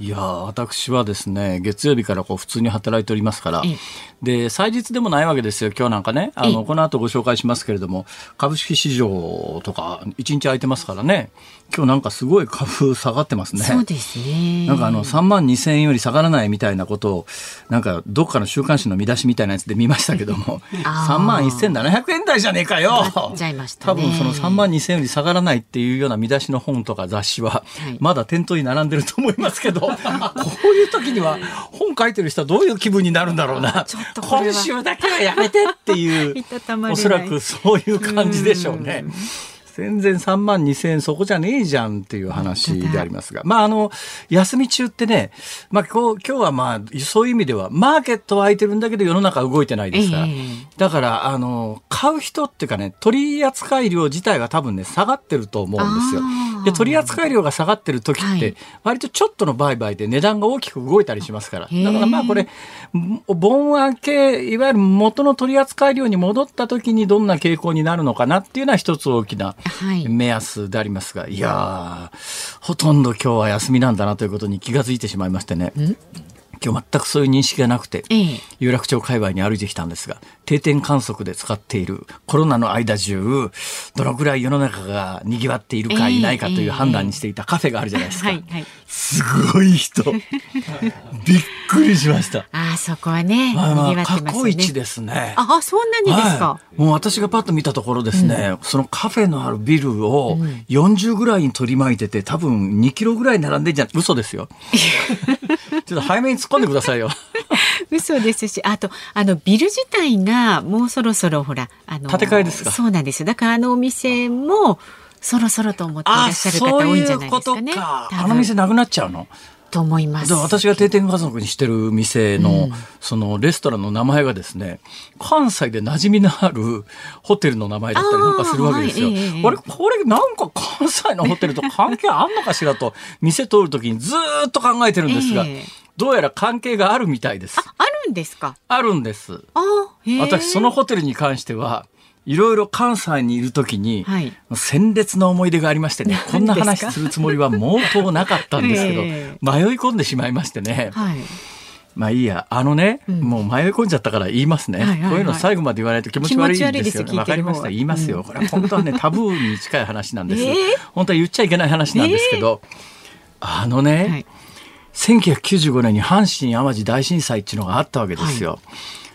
いや私はですね、月曜日からこう普通に働いておりますから、で、祭日でもないわけですよ、今日なんかね。あの、この後ご紹介しますけれども、株式市場とか一日空いてますからね、今日なんかすごい株下がってますね。そうですね。なんかあの、3万2千円より下がらないみたいなことを、なんかどっかの週刊誌の見出しみたいなやつで見ましたけども、3万1700円台じゃねえかよ。多分その3万2千円より下がらないっていうような見出しの本とか雑誌は、まだ店頭に並んでると思いますけど、こういう時には本書いてる人はどういう気分になるんだろうな。今週だけはやめてっていう、おそらくそういう感じでしょうね。全然3万2千円そこじゃねえじゃんっていう話でありますが、まああの、休み中ってね、まあ今日今日はまあそういう意味ではマーケットは空いてるんだけど世の中動いてないですか。ら、え。ー、だからあの、買う人っていうかね、取扱量自体が多分ね、下がってると思うんですよ。で、取扱量が下がってる時って、割とちょっとの売買で値段が大きく動いたりしますから。だからまあこれ、盆明け、いわゆる元の取扱量に戻った時にどんな傾向になるのかなっていうのは一つ大きな目安でありますが、はい、いやほとんど今日は休みなんだなということに気が付いてしまいましてね。今日全くそういう認識がなくて、ええ、有楽町界隈に歩いてきたんですが、定点観測で使っているコロナの間中、どのぐらい世の中が賑わっているかいないかという判断にしていたカフェがあるじゃないですか。すごい人。びっくりしました。あそこはね、まあまあ、過去一ですね。あ、そんなにですか、はい、もう私がパッと見たところですね、うん、そのカフェのあるビルを40ぐらいに取り巻いてて、多分2キロぐらい並んでんじゃん。嘘ですよ。ちょっと早めに突っ込んでくださいよ。嘘ですし、あと、あの、ビル自体がもうそろそろほら、あの、建て替えですか？そうなんですよ。だからあのお店も、そろそろと思っていらっしゃる方多いんじゃないですかね。ああの店なくなっちゃうの？と思います。私が定点家族にしてる店の、うん、そのレストランの名前がですね、関西で馴染みのあるホテルの名前だったりなんかするわけですよ。あはい、れ、これなんか関西のホテルと関係あんのかしらと、店通るときにずっと考えてるんですが、えー、どうやら関係があるみたいです。あ、あるんですか？あるんです。私、そのホテルに関しては、いろいろ関西にいるときに、はい、鮮烈な思い出がありましてね、こんな話するつもりは毛頭なかったんですけど、えー、迷い込んでしまいましてね。はいまあいいや、あのね、うん、もう迷い込んじゃったから言いますね、はいはいはい。こういうの最後まで言わないと気持ち悪いんですよ。わかりました、言いますよ。これは本当はね、タブーに近い話なんです。えー、本当は言っちゃいけない話なんですけど、えー、あのね、はい、1995年に阪神・淡路大震災っていうのがあったわけですよ。はい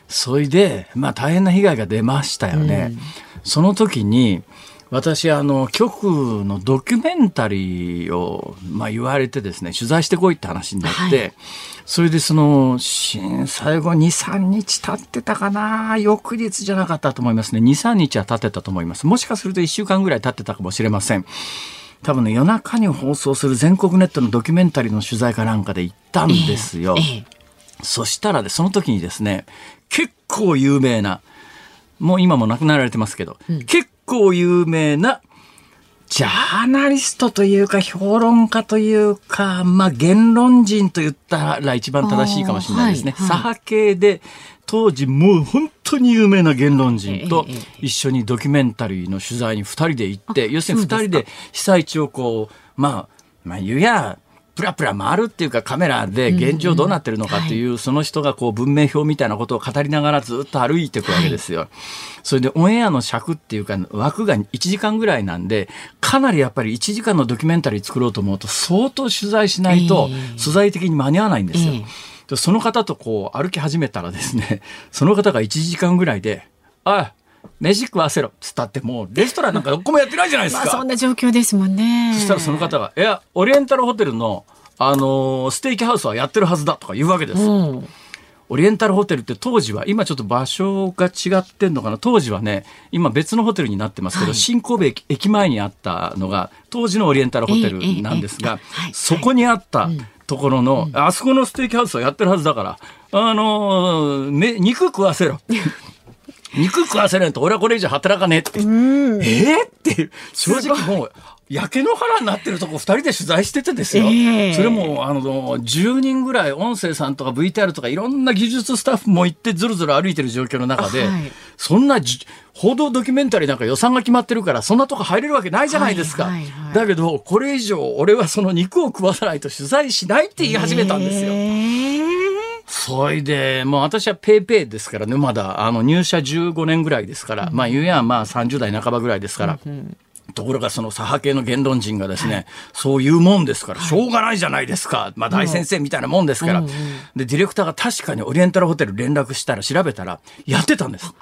それで、まあ大変な被害が出ましたよね。うん、その時に、私、あの、局のドキュメンタリーを、まあ言われてですね、取材してこいって話になって、はい、それでその、震災後2、3日経ってたかな？翌日じゃなかったと思いますね。2、3日は経ってたと思います。もしかすると1週間ぐらい経ってたかもしれません。多分ね、夜中に放送する全国ネットのドキュメンタリーの取材かなんかで行ったんですよ。えーえーそしたらで、その時にですね、結構有名な、もう今も亡くなられてますけど、うん、結構有名なジャーナリストというか評論家というか、まあ言論人と言ったら一番正しいかもしれないですね。はいはい、左派系で当時もう本当に有名な言論人と一緒にドキュメンタリーの取材に2人で行って、要するに2人で被災地をこう、まあ、まあ言うや、プラプラ回るっていうかカメラで現状どうなってるのかっていう、その人がこう文明表みたいなことを語りながらずっと歩いていくわけですよ。それでオンエアの尺っていうか枠が1時間ぐらいなんで、かなりやっぱり1時間のドキュメンタリー作ろうと思うと相当取材しないと素材的に間に合わないんですよ。でその方とこう歩き始めたらですね、その方が1時間ぐらいで、あ飯食わせろっつったってもうレストランなんかどこもやってないじゃないですか。まあ、そんな状況ですもんね。そしたらその方が、いや、オリエンタルホテルの、あのー、ステーキハウスはやってるはずだとか言うわけです。うんオリエンタルホテルって当時は、今ちょっと場所が違ってんのかな、当時はね、今別のホテルになってますけど、はい、新神戸駅前にあったのが、当時のオリエンタルホテルなんですが、そこにあったところの、あそこのステーキハウスはやってるはずだから、あのー、肉食わせろ。肉食わせないと俺はこれ以上働かねえって。えー、って正直もう、焼け野原になってるとこ2人で取材しててですよ、えー、それもあの10人ぐらい音声さんとか VTR とかいろんな技術スタッフも行ってずるずる歩いてる状況の中で、はい、そんな報道ドキュメンタリーなんか予算が決まってるからそんなとこ入れるわけないじゃないですか、はいはいはい、だけどこれ以上俺はその肉を食わさないと取材しないって言い始めたんですよ。えーそれで、もう私はペーペーですからね、まだ、あの、入社15年ぐらいですから、うん、まあ、言えばまあ30代半ばぐらいですから、うんうん。ところがその左派系の言論人がですね、はい、そういうもんですから、しょうがないじゃないですか。まあ大先生みたいなもんですから。うんうん、で、ディレクターが確かにオリエンタルホテル連絡したら調べたら、やってたんです。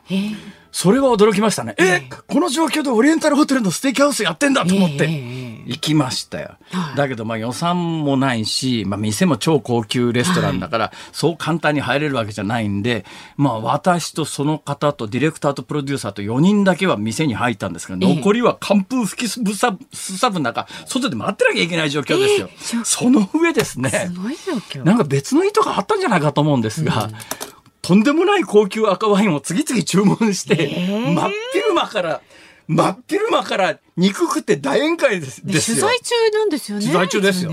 それは驚きましたね。えこの状況でオリエンタルホテルのステーキハウスやってんだと思って、行きましたよ。だけど、まあ予算もないし、まあ店も超高級レストランだから、そう簡単に入れるわけじゃないんで、まあ私とその方とディレクターとプロデューサーと4人だけは店に入ったんですけど、残りは寒風吹きすぶさ、すさぶ中、外で待ってなきゃいけない状況ですよ。その上ですね。すごい状況。なんか別の意図があったんじゃないかと思うんですが、とんでもない高級赤ワインを次々注文して、えー、真っ昼間から、真っ昼間から肉食って大宴会です取材中なんですよね。取材中ですよ。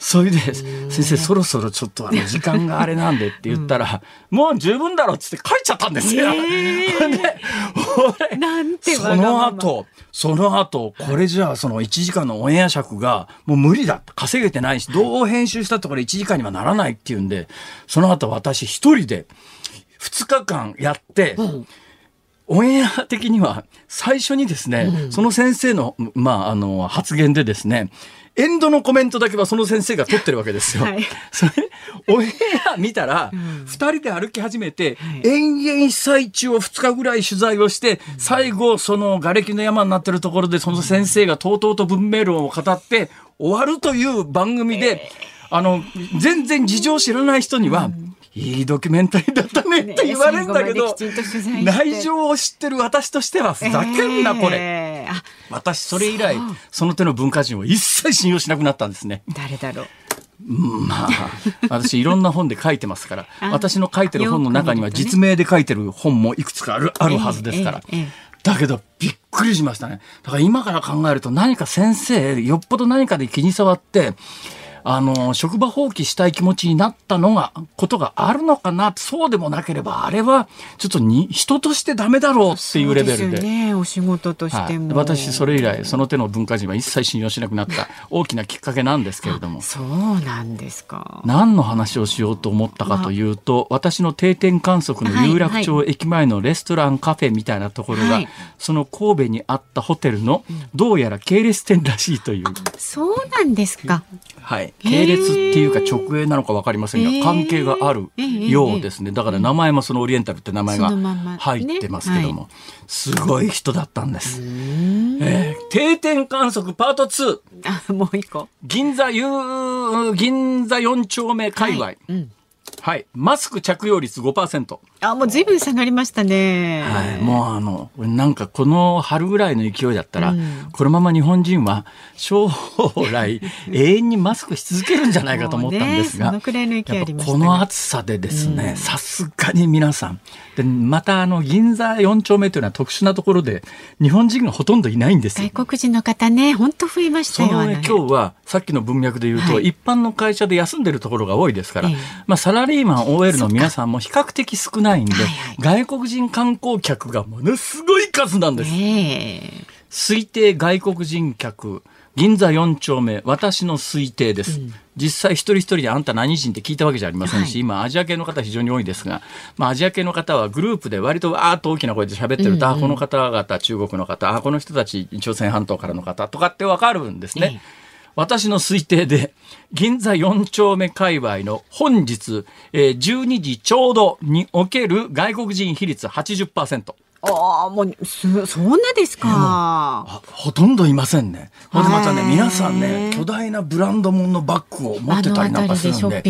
それで、先生そろそろちょっとあの時間があれなんでって言ったら、うん、もう十分だろうっつって帰っちゃったんですよ。えー、で、俺、なんてその後、その後、これじゃあその1時間のオンエア尺がもう無理だ。稼げてないし、どう編集したところ1時間にはならないっていうんで、その後私一人で、2日間やって、うん。オンエア的には最初にですね、うん、その先生の,、まあ、あの発言でですねエンドのコメントだけはその先生が取ってるわけですよ。はい、それオンエア見たら、うん、2人で歩き始めて、はい、延々被災地を2日ぐらい取材をして、最後その瓦礫の山になってるところでその先生がとうとうと文明論を語って終わるという番組で、えー、あの全然事情を知らない人には、うんいいドキュメンタリーだったねって言われるんだけど、内情を知ってる私としてはふざけんな、これ。私、それ以来、その手の文化人を一切信用しなくなったんですね。誰だろう。まあ、私いろんな本で書いてますから、私の書いてる本の中には実名で書いてる本もいくつかあるあるはずですから。だけど、びっくりしましたね。だから今から考えると何か先生、よっぽど何かで気に障って、あの、職場放棄したい気持ちになったのが、ことがあるのかな、そうでもなければ、あれは、ちょっとに、人としてダメだろうっていうレベルで。でね、お仕事としても、はい、私、それ以来、その手の文化人は一切信用しなくなった大きなきっかけなんですけれども。そうなんですか。何の話をしようと思ったかというと、まあ、私の定点観測の有楽町駅前のレストランカフェみたいなところが、はい、その神戸にあったホテルの、どうやら系列店らしいという。そうなんですか。はい、系列っていうか直営なのか分かりませんが関係があるようですね。だから名前もそのオリエンタルって名前が入ってますけども、すごい人だったんです。えー、定点観測パート2あもう一個。銀座銀座4丁目界隈、はい。うん。はい、マスク着用率5%。あ、もうずいぶん下がりましたね。はい、もうあの、なんかこの春ぐらいの勢いだったら、うん、このまま日本人は将来 永遠にマスクし続けるんじゃないかと思ったんですが、ね、この暑さでですね、さすがに皆さん、でまたあの銀座4丁目というのは特殊なところで日本人がほとんどいないんです外国人の方ね本当増えましたよ、ね、今日はさっきの文脈で言うと、はい、一般の会社で休んでるところが多いですから、えまあ、サラリーマン OL の皆さんも比較的少ないんで、はいはい、外国人観光客がものすごい数なんです。え。推定外国人客銀座4丁目私の推定です、うん、実際一人一人であんた何人って聞いたわけじゃありませんし、はい、今アジア系の方非常に多いですが、まあ、アジア系の方はグループで割とわーっと大きな声で喋ってると、うんうん、あこの方々中国の方あこの人たち朝鮮半島からの方とかってわかるんですね。え私の推定で、銀座4丁目界隈の本日、えー、12時ちょうどにおける外国人比率80%。ああ、もう、す、そんなですか。ほとんどいませんね。ほんでまたね、皆さんね、巨大なブランド物のバッグを持ってたりなんかするんで。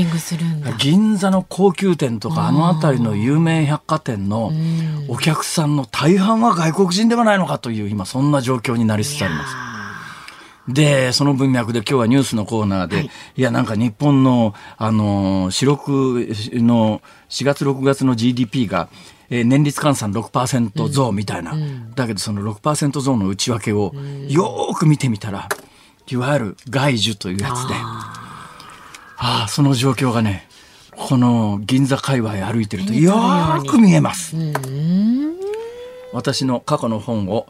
銀座の高級店とか、あの辺りの有名百貨店のお客さんの大半は外国人ではないのかという、今そんな状況になりつつあります。で、その文脈で今日はニュースのコーナーで、はい、いや、なんか日本の、あの、四六の4月6月の GDP が、えー、年率換算6%増みたいな、うん、だけどその6%増の内訳をよく見てみたらいわゆる外需というやつで。ああその状況がねこの銀座界隈歩いてるとよく見えます。私の過去の本を、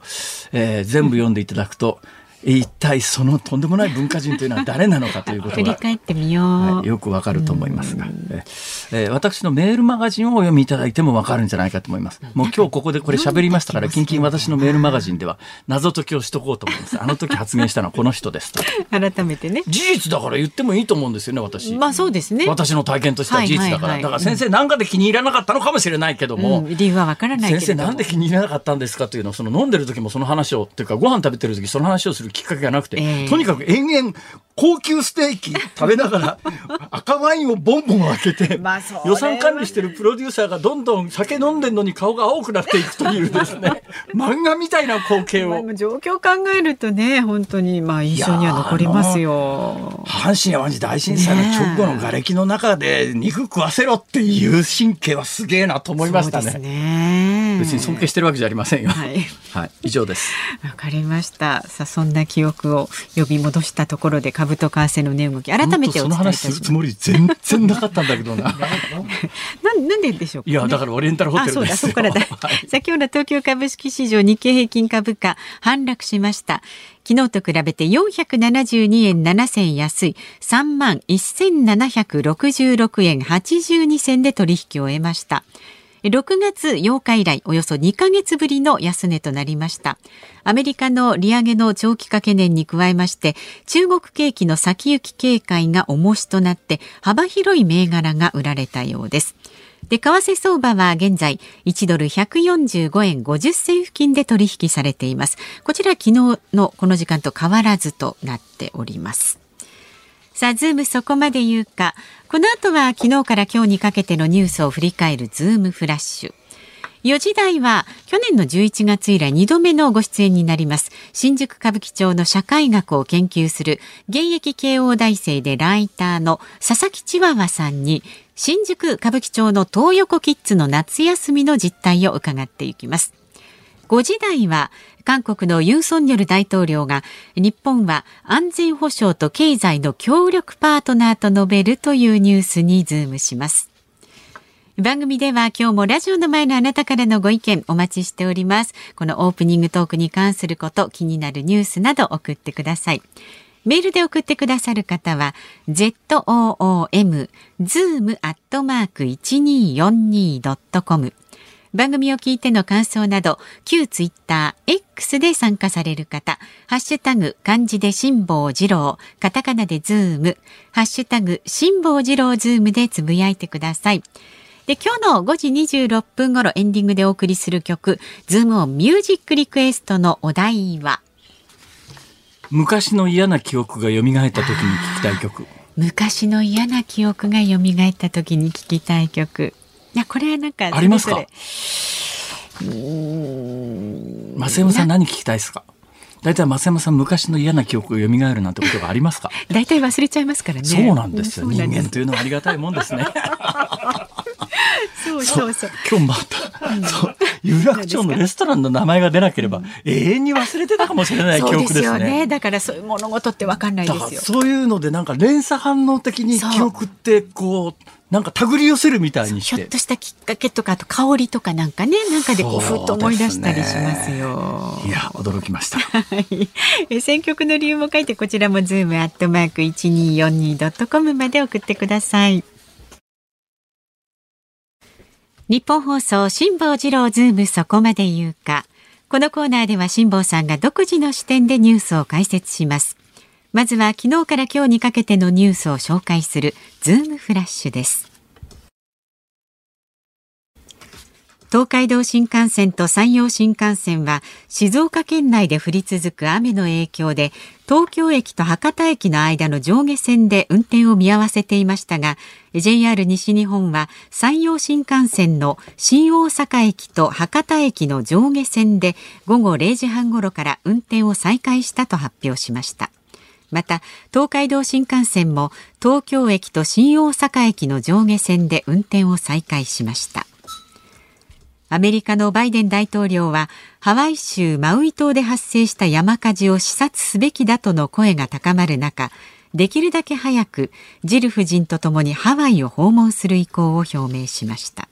えー、全部読んでいただくと、一体そのとんでもない文化人というのは誰なのかということが 振り返ってみよう、はい、よくわかると思いますが、えー、私のメールマガジンをお読みいただいてもわかるんじゃないかと思います。もう今日ここでこれ喋りましたから近々私のメールマガジンでは謎解きをしとこうと思います。あの時発言したのはこの人ですと。改めてね。事実だから言ってもいいと思うんですよね私。まあそうですね。私の体験としては事実だから、だから先生何かで気に入らなかったのかもしれないけども、うん、理由はわからない先生なんで気に入らなかったんですかというのをその飲んでる時もその話をっていうかご飯食べてる時その話をするきっかけがなくてとにかく延々高級ステーキ 食べながら赤ワインをボンボン開けて、予算管理してるプロデューサーがどんどん酒飲んでんのに顔が青くなっていくというですね 漫画みたいな光景を、まあ、状況考えるとね本当にまあ印象には残りますよ阪神・淡路大震災の直後の瓦礫の中で肉食わせろっていう神経はすげえなと思いましたね。ね別に尊敬してるわけじゃありませんよ。はい、はい、以上です。わかりました。さあそんな記憶を呼び戻したところで株と為替の値動き改めて。その話するつもり全然なかったんだけどな。ななんででしょうか、ね、いやだからオリエンタルホテルですそこからだ。はい、先ほど東京株式市場日経平均株価反落しました。昨日と比べて472円7銭安い3万1766円82銭で取引を終えました。6月8日以来およそ2ヶ月ぶりの安値となりました。アメリカの利上げの長期化懸念に加えまして中国景気の先行き警戒が重しとなって幅広い銘柄が売られたようです。で為替相場は現在1ドル145円50銭付近で取引されています。こちら昨日のこの時間と変わらずとなっております。さあ、ズームそこまで言うか。この後は昨日から今日にかけてのニュースを振り返るズームフラッシュ。4時台は去年の11月以来2度目のご出演になります新宿歌舞伎町の社会学を研究する現役慶応大生でライターの佐々木千和和さんに新宿歌舞伎町の東横キッズの夏休みの実態を伺っていきます5時台は韓国のユン・ソンニョル大統領が日本は安全保障と経済の協力パートナーと述べるというニュースにズームします。番組では今日もラジオの前のあなたからのご意見お待ちしております。このオープニングトークに関すること、気になるニュースなど送ってください。メールで送ってくださる方は、zoom, zoom アットマーク 1242.com 番組を聞いての感想など旧ツイッター X で参加される方ハッシュタグ漢字で辛坊治郎カタカナでズームハッシュタグ辛坊治郎ズームでつぶやいてください。で今日の5時26分頃エンディングでお送りする曲ズームオンミュージックリクエストのお題は？昔の嫌な記憶が蘇った時に聞きたい曲。昔の嫌な記憶が蘇った時に聞きたい曲やこれはなんかありますか？増山さん何聞きたいですか？大体増山さん昔の嫌な記憶が蘇るなんてことがありますか？大体忘れちゃいますからねそうなんですよ人間というのはありがたいもんですねそうそうそう今日また、うん、そう有楽町のレストランの名前が出なければ、永遠に忘れてたかもしれない記憶ですね。ねだからそういう物事ってわかんないですよ。そういうのでなんか連鎖反応的に記憶ってこうなんか手繰り寄せるみたいにして。ひょっとしたきっかけとか、あと香りとかなんかね、なんかでこう、ふっと思い出したりしますよ。いや、驚きました。はい。選曲の理由も書いて、こちらもズームアットマーク 1242.com まで送ってください。ニッポン放送辛坊治郎ズームそこまで言うか。このコーナーでは辛坊さんが独自の視点でニュースを解説します。まずは昨日から今日にかけてのニュースを紹介するズームフラッシュです。東海道新幹線と山陽新幹線は静岡県内で降り続く雨の影響で東京駅と博多駅の間の上下線で運転を見合わせていましたが JR 西日本は山陽新幹線の新大阪駅と博多駅の上下線で午後0時半ごろから運転を再開したと発表しました。また東海道新幹線も東京駅と新大阪駅の上下線で運転を再開しました。アメリカのバイデン大統領はハワイ州マウイ島で発生した山火事を視察すべきだとの声が高まる中できるだけ早くジル夫人とともにハワイを訪問する意向を表明しました。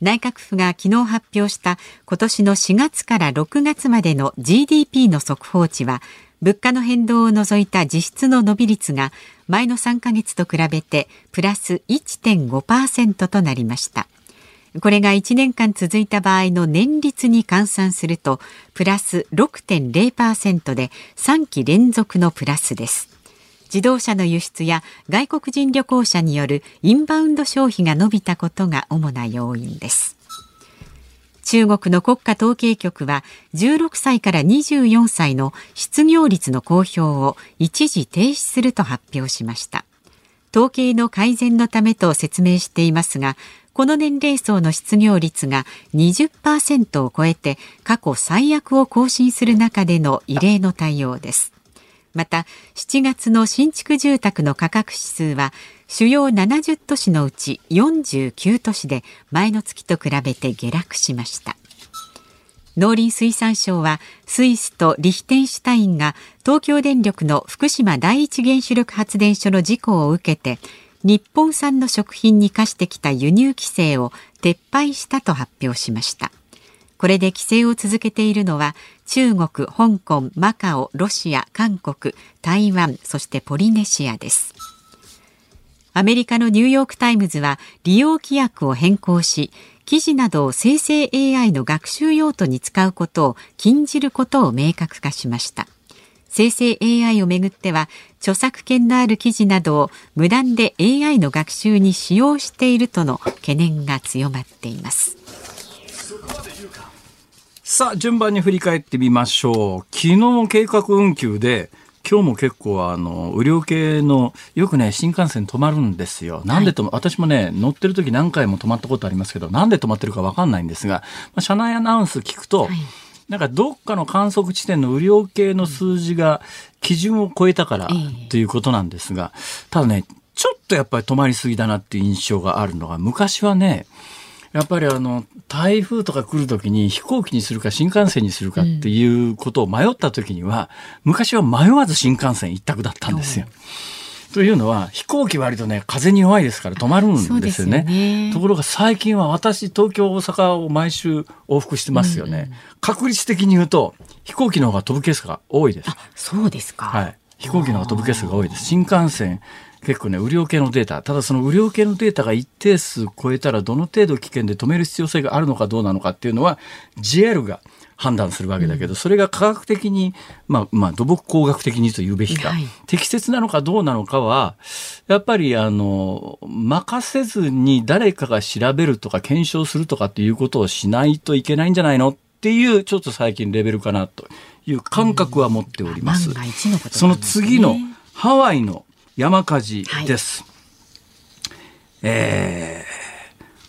内閣府が昨日発表した今年の4月から6月までの GDP の速報値は物価の変動を除いた実質の伸び率が前の3ヶ月と比べてプラス1.5%となりました。これが1年間続いた場合の年率に換算するとプラス6.0%で3期連続のプラスです。自動車の輸出や外国人旅行者によるインバウンド消費が伸びたことが主な要因です。中国の国家統計局は16歳から24歳の失業率の公表を一時停止すると発表しました。統計の改善のためと説明していますがこの年齢層の失業率が20%を超えて過去最悪を更新する中での異例の対応です。また7月の新築住宅の価格指数は主要70都市のうち49都市で前の月と比べて下落しました。農林水産省はスイスとリヒテンシュタインが東京電力の福島第一原子力発電所の事故を受けて日本産の食品に課してきた輸入規制を撤廃したと発表しました。これで規制を続けているのは中国、香港、マカオ、ロシア、韓国、台湾、そしてポリネシアです。アメリカのニューヨークタイムズは利用規約を変更し記事などを生成 AI の学習用途に使うことを禁じることを明確化しました。生成 AI をめぐっては著作権のある記事などを無断で AI の学習に使用しているとの懸念が強まっています。さあ順番に振り返ってみましょう。昨日計画運休で今日も結構あの雨量計のよくね新幹線止まるんですよ。なんでと、はい、私もね乗ってる時何回も止まったことありますけどなんで止まってるかわかんないんですが、まあ、車内アナウンス聞くと、はいなんかどっかの観測地点の雨量計の数字が基準を超えたからということなんですが、ただね、ちょっとやっぱり止まりすぎだなっていう印象があるのが、昔はね、やっぱりあの台風とか来る時に飛行機にするか新幹線にするかっていうことを迷った時には、昔は迷わず新幹線一択だったんですよ。というのは飛行機割とね風に弱いですから止まるんですよね。ねところが最近は私東京大阪を毎週往復してますよね。うん、確率的に言うと飛行機の方が飛ぶケースが多いです。そうですか。はい。飛行機の方が飛ぶケースが多いです。新幹線結構ね、雨量計のデータ、ただその雨量計のデータが一定数超えたらどの程度危険で止める必要性があるのかどうなのかっていうのは JR が判断するわけだけど、それが科学的に、まあ、まあ、土木工学的にと言うべきか、はい、適切なのかどうなのかは、やっぱり、あの、任せずに誰かが調べるとか検証するとかっていうことをしないといけないんじゃないのっていう、ちょっと最近レベルかなという感覚は持っております。うん。ね、その次のハワイの山火事です。はい、え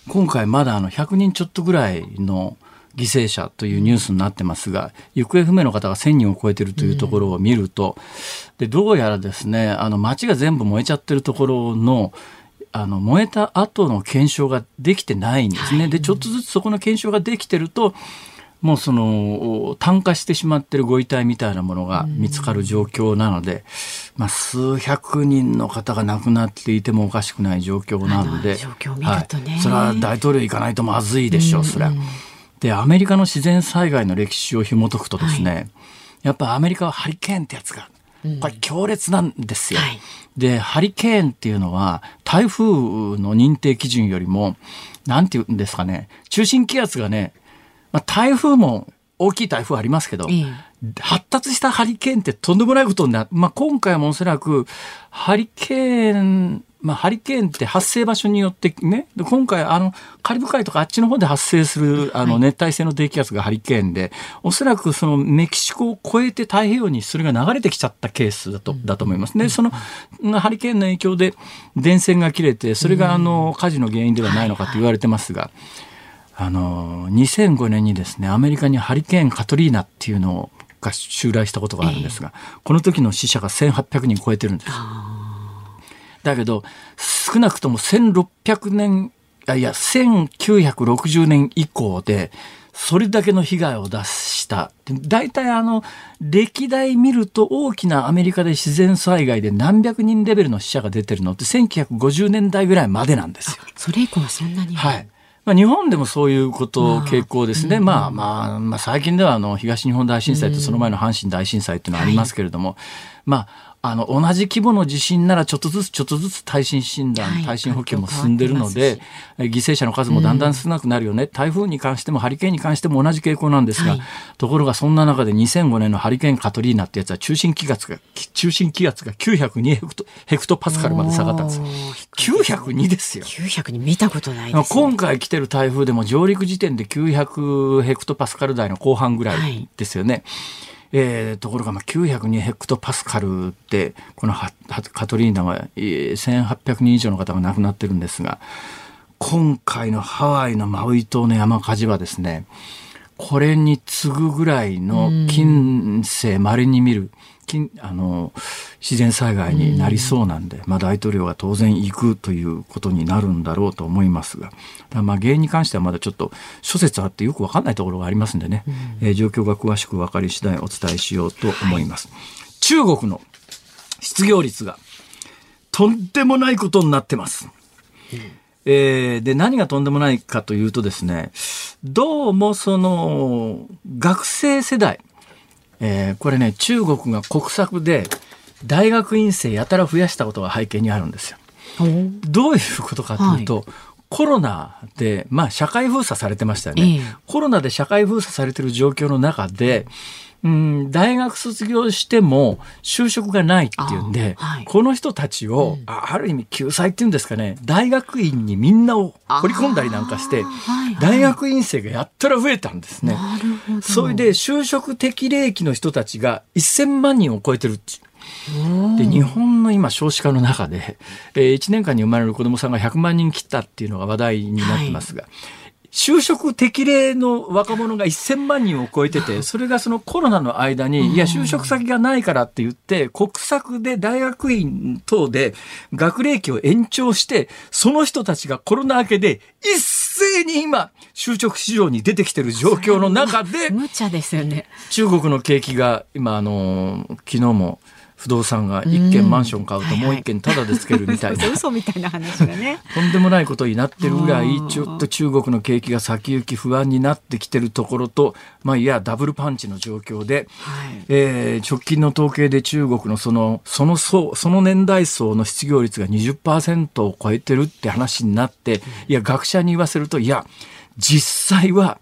ー、今回まだあの100人ちょっとぐらいの犠牲者というニュースになってますが、行方不明の方が1000人を超えているというところを見ると、でどうやらですね、あの街が全部燃えちゃってるところの、あの燃えた後の検証ができてないんですね。で、ちょっとずつそこの検証ができてると、もうその炭化してしまってるご遺体みたいなものが見つかる状況なので、まあ、数百人の方が亡くなっていてもおかしくない状況なので、はい、それは大統領行かないとまずいでしょう、それは。で、アメリカの自然災害の歴史を紐解くとですね、はい、やっぱアメリカはハリケーンってやつが、これ強烈なんですよ。はい、で、ハリケーンっていうのは台風の認定基準よりも、なんていうんですかね、中心気圧がね、まあ、台風も大きい台風ありますけど、発達したハリケーンってとんでもないことになる。まあ、今回もおそらくハリケーンまあ、ハリケーンって発生場所によってね、今回、あの、カリブ海とかあっちの方で発生する、あの、熱帯性の低気圧がハリケーンで、おそらくそのメキシコを越えて太平洋にそれが流れてきちゃったケースだと、だと思います。で、その、ハリケーンの影響で電線が切れて、それがあの、火事の原因ではないのかと言われてますが、あの、2005年にですね、アメリカにハリケーンカトリーナっていうのを、が襲来したことがあるんですが、この時の死者が1800人超えてるんです。だけど少なくとも1600年いや1960年以降でそれだけの被害を出した。大体あの歴代見ると大きなアメリカで自然災害で何百人レベルの死者が出てるのって1950年代ぐらいまでなんですよ。それ以降はそんなに。はい。まあ、日本でもそういうこと傾向ですね、まあまあ、まあ、最近ではあの東日本大震災とその前の阪神大震災っていうのはありますけれども、まああの同じ規模の地震ならちょっとずつちょっとずつ耐震診断、はい、耐震補強も進んでるので犠牲者の数もだんだん少なくなるよね、うん、台風に関してもハリケーンに関しても同じ傾向なんですが、はい、ところがそんな中で2005年のハリケーンカトリーナってやつは中心気圧が中心気圧が902ヘクトヘクトパスカルまで下がったんです902ですよ。902見たことない、ね、今回来てる台風でも上陸時点で900ヘクトパスカル台の後半ぐらいですよね。はいえー、ところがまあ902ヘクトパスカルってこのカトリーナは1800人以上の方が亡くなってるんですが今回のハワイのマウイ島の山火事はですねこれに次ぐぐらいの近世まれに見るあの自然災害になりそうなんで、まあ、大統領は当然行くということになるんだろうと思いますが。まあ原因に関してはまだちょっと諸説あってよく分かんないところがありますんでね、うん、えー、状況が詳しく分かり次第お伝えしようと思います。はい、中国の失業率がとんでもないことになってます。うん。えー、で、何がとんでもないかというとですね、どうもその、学生世代、えー、これね、中国が国策で大学院生やたら増やしたことが背景にあるんですよ。どういうことかというと、はい。コロナで、まあ、社会封鎖されてましたよね、えー、コロナで社会封鎖されてる状況の中で、うん、大学卒業しても就職がないっていうんで、はい、この人たちを、うん、ある意味救済っていうんですかね。大学院にみんなを掘り込んだりなんかして、はいはい、大学院生がやったら増えたんですね。それで就職適齢期の人たちが1000万人を超えてるで日本の今少子化の中で、えー、1年間に生まれる子どもさんが100万人切ったっていうのが話題になってますが、はい、就職適齢の若者が1000万人を超えてて、それがそのコロナの間に、いや、就職先がないからって言って、国策で大学院等で学齢期を延長して、その人たちがコロナ明けで一斉に今、就職市場に出てきてる状況の中で、無茶ですよね。中国の景気が今、あの、昨日も、不動産が一軒マンション買うともう一軒タダでつけるみたいな、嘘みたいな話がね。とんでもないことになってるぐらいちょっと中国の景気が先行き不安になってきてるところとまあいやダブルパンチの状況で、はい、えー、直近の統計で中国のそのその層その年代層の失業率が20%を超えてるって話になって、いや学者に言わせるといや実際は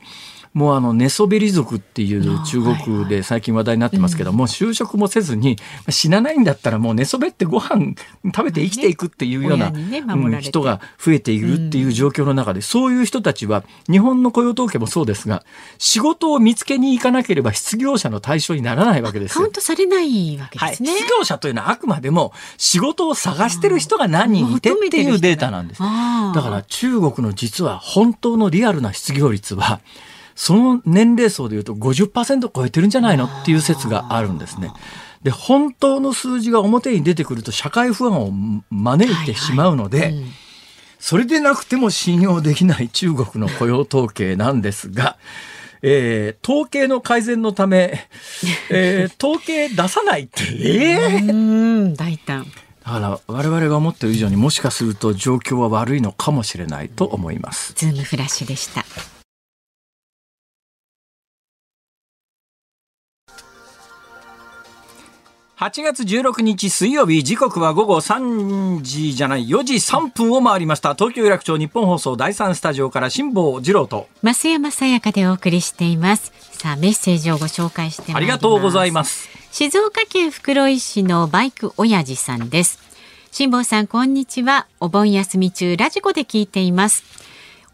もうあの寝そべり族っていう中国で最近話題になってますけども、就職もせずに死なないんだったらもう寝そべってご飯食べて生きていくっていうような、人が増えているっていう状況の中で、そういう人たちは日本の雇用統計もそうですが仕事を見つけに行かなければ失業者の対象にならないわけですカウントされないわけですね、はい、失業者というのはあくまでも仕事を探してる人が何人いてっていうデータなんです。だから中国の実は本当のリアルな失業率はその年齢層でいうと50%超えてるんじゃないのっていう説があるんですね。で本当の数字が表に出てくると社会不安を招いてしまうので、はいはいうん、それでなくても信用できない中国の雇用統計なんですが。えー、統計の改善のため、えー、統計出さないって、えー、大胆。だから我々が思っている以上にもしかすると状況は悪いのかもしれないと思います。ズームフラッシュでした。8月16日水曜日時刻は午後3時じゃない4時3分を回りました。東京有楽町日本放送第3スタジオから辛坊治郎と。増山さやかでお送りしています。さあメッセージをご紹介してありがとうございます。静岡県袋井市のバイク親父さんです。辛坊さんこんにちは。お盆休み中ラジコで聞いています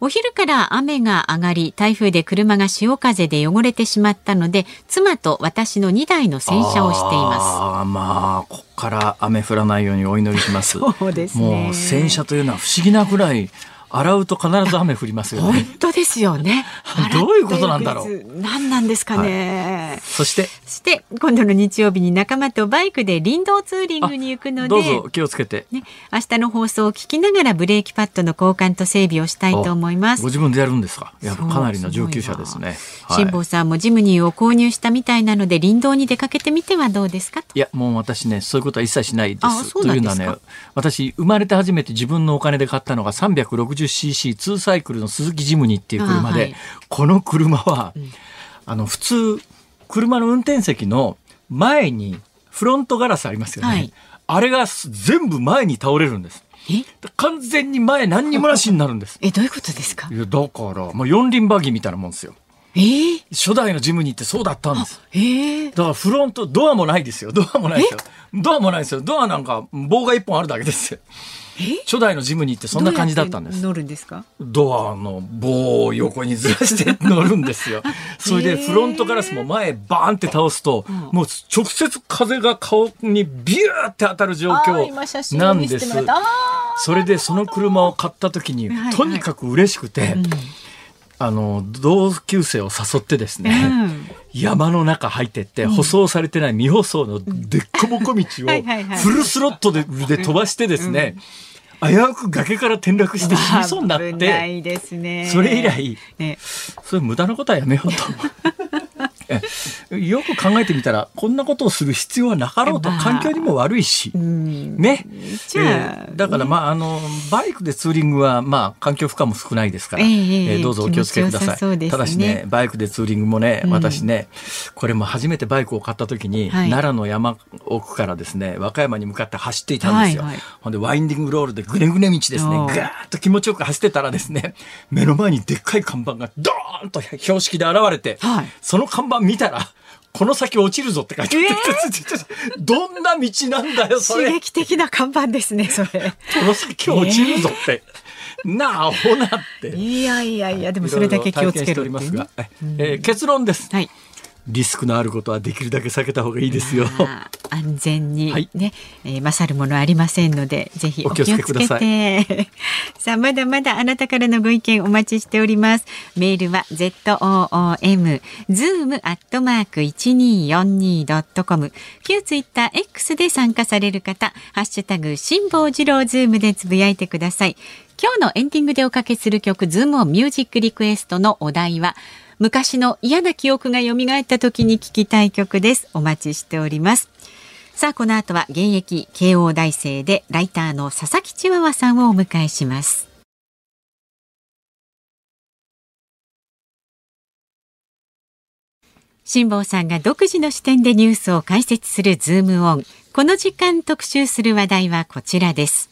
お昼から雨が上がり台風で車が潮風で汚れてしまったので妻と私の2台の洗車をしています。あまあここから雨降らないようにお祈りします。そうですね。もう洗車というのは不思議なぐらい洗うと必ず雨降りますよね。本当ですよね。どういうことなんだろう。何なんですかね、はい、そして、そして今度の日曜日に仲間とバイクで林道ツーリングに行くので、どうぞ気をつけて。ね、明日の放送を聞きながらブレーキパッドの交換と整備をしたいと思います。ご自分でやるんですか？やかなりの上級者ですね。辛、坊、さんもジムニーを購入したみたいなので林道に出かけてみてはどうですかいやもう私ねそういうことは一切しないです。というのはね、私生まれて初めて自分のお金で買ったのが 360cc 通サイクルの鈴木ジムニっていう車で、はい、この車は、うん、あの普通車の運転席の前にフロントガラスありますよね、はい、あれが全部前に倒れるんです。完全に前何にもなしになるんです。えどういうことですか？いやだからまあ四輪バギーみたいなもんですよ。え？ー、初代のジムニーってそうだったんです。えー、だからフロント、ドアもないですよ。ドアもないですよ。ドアもないですよ。ドアなんか棒が一本あるだけですよ。初代のジムニーってそんな感じだったんです。乗るんですか？ドアの棒を横にずらして乗るんですよ。それでフロントガラスも前バーンって倒すと、もう直接風が顔にビューって当たる状況なんです。それでその車を買った時に、とにかく嬉しくて、あの同級生を誘ってですね、うん、山の中入ってって、舗装されてない未舗装のでっこぼこ道を フルスロットでで飛ばしてですね、危うく崖から転落して死にそうになって、ね、それ以来、ね、それ無駄なことはやめようと。よく考えてみたらこんなことをする必要はなかろうと、環境にも悪いし、ね、えー、だからまああのバイクでツーリングはまあ環境負荷も少ないですから、えー、えー、どうぞお気をつけください、ね、ただしねバイクでツーリングもね私ね、これも初めてバイクを買った時に、はい、奈良の山奥からですね和歌山に向かって走っていたんですよ、はいはい、ほんでワインディングロールでぐねぐね道ですねガーッと気持ちよく走ってたらですね目の前にでっかい看板がドーンと標識で現れて、はい、その看板見たらこの先落ちるぞって書いてあって、えー、どんな道なんだよ、それ。刺激的な看板ですね、それ。この先落ちるぞって。えー、なあ、ほなって。いやいやいや、でもそれだけ気をつける、ておりますが、えー、結論です。はい。リスクのあることはできるだけ避けた方がいいですよ。安全にね、はい、えー、勝るものありませんので、ぜひお気をつけて。さあ、まだまだあなたからのご意見お待ちしております。メールは z o o m zoom アットマーク一二四二ドットコム。旧ツイッター X で参加される方、ハッシュタグ辛坊治郎ズームでつぶやいてください。今日のエンディングでおかけする曲、ズームオンミュージックリクエストのお題は。昔の嫌な記憶が蘇った時に聴きたい曲です。お待ちしております。さあ、この後は現役慶応大生でライターの佐々木チワワさんをお迎えします。辛坊さんが独自の視点でニュースを解説するズームオン。この時間特集する話題はこちらです。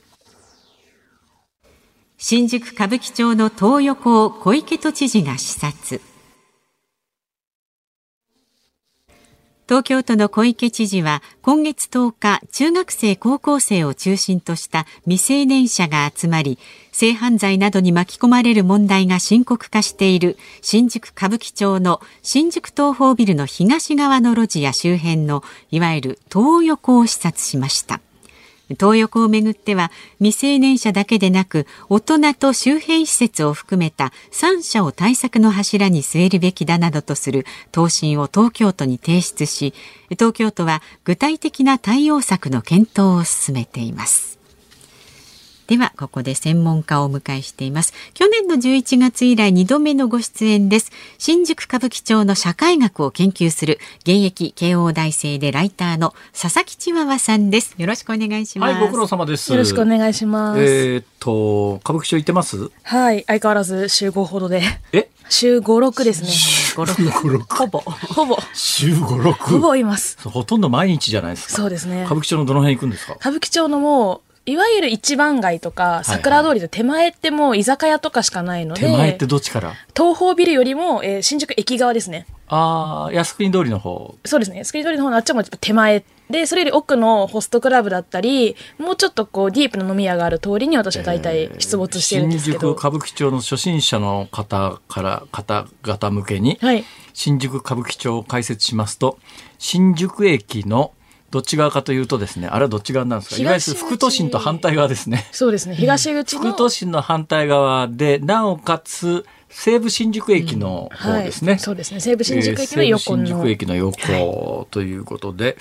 新宿歌舞伎町の東横を小池都知事が視察。東京都の小池知事は今月10日中学生高校生を中心とした未成年者が集まり性犯罪などに巻き込まれる問題が深刻化している新宿歌舞伎町の新宿東宝ビルの東側の路地や周辺のいわゆる東横を視察しました。東横をめぐっては未成年者だけでなく大人と周辺施設を含めた3者を対策の柱に据えるべきだなどとする答申を東京都に提出し東京都は具体的な対応策の検討を進めています。ではここで専門家をお迎えしています去年の11月以来2度目のご出演です新宿歌舞伎町の社会学を研究する現役慶応大生でライターの佐々木千和さんですよろしくお願いしますはいご苦労様ですよろしくお願いしますえー、っと歌舞伎町行ってます？はい相変わらず週5ほどでえ？週5、6ですね。週5、6。ほぼ。ほぼ。週5、6。ほぼいます。ほとんど毎日じゃないですか。そうですね。歌舞伎町のどの辺行くんですか？歌舞伎町のもう、いわゆる一番街とか桜通りの手前ってもう居酒屋とかしかないので、手前ってどっちから？東宝ビルよりも、えー、新宿駅側ですね。ああ靖国通りの方。そうですね。靖国通りの方のあっちも手前で、それより奥のホストクラブだったり、もうちょっとこう、ディープな飲み屋がある通りに私は大体出没してるんですけど。新宿歌舞伎町の初心者の方から、方々向けに、はい、新宿歌舞伎町を解説しますと、新宿駅のどっち側かというとですね、あれはどっち側なんですか？いわゆる副都心と反対側ですね。そうですね、東口の。副都心の反対側で、なおかつ、西武新宿駅の方ですね、うんはい、そうですね。西武新宿駅の横の。新宿駅の横ということで、はい、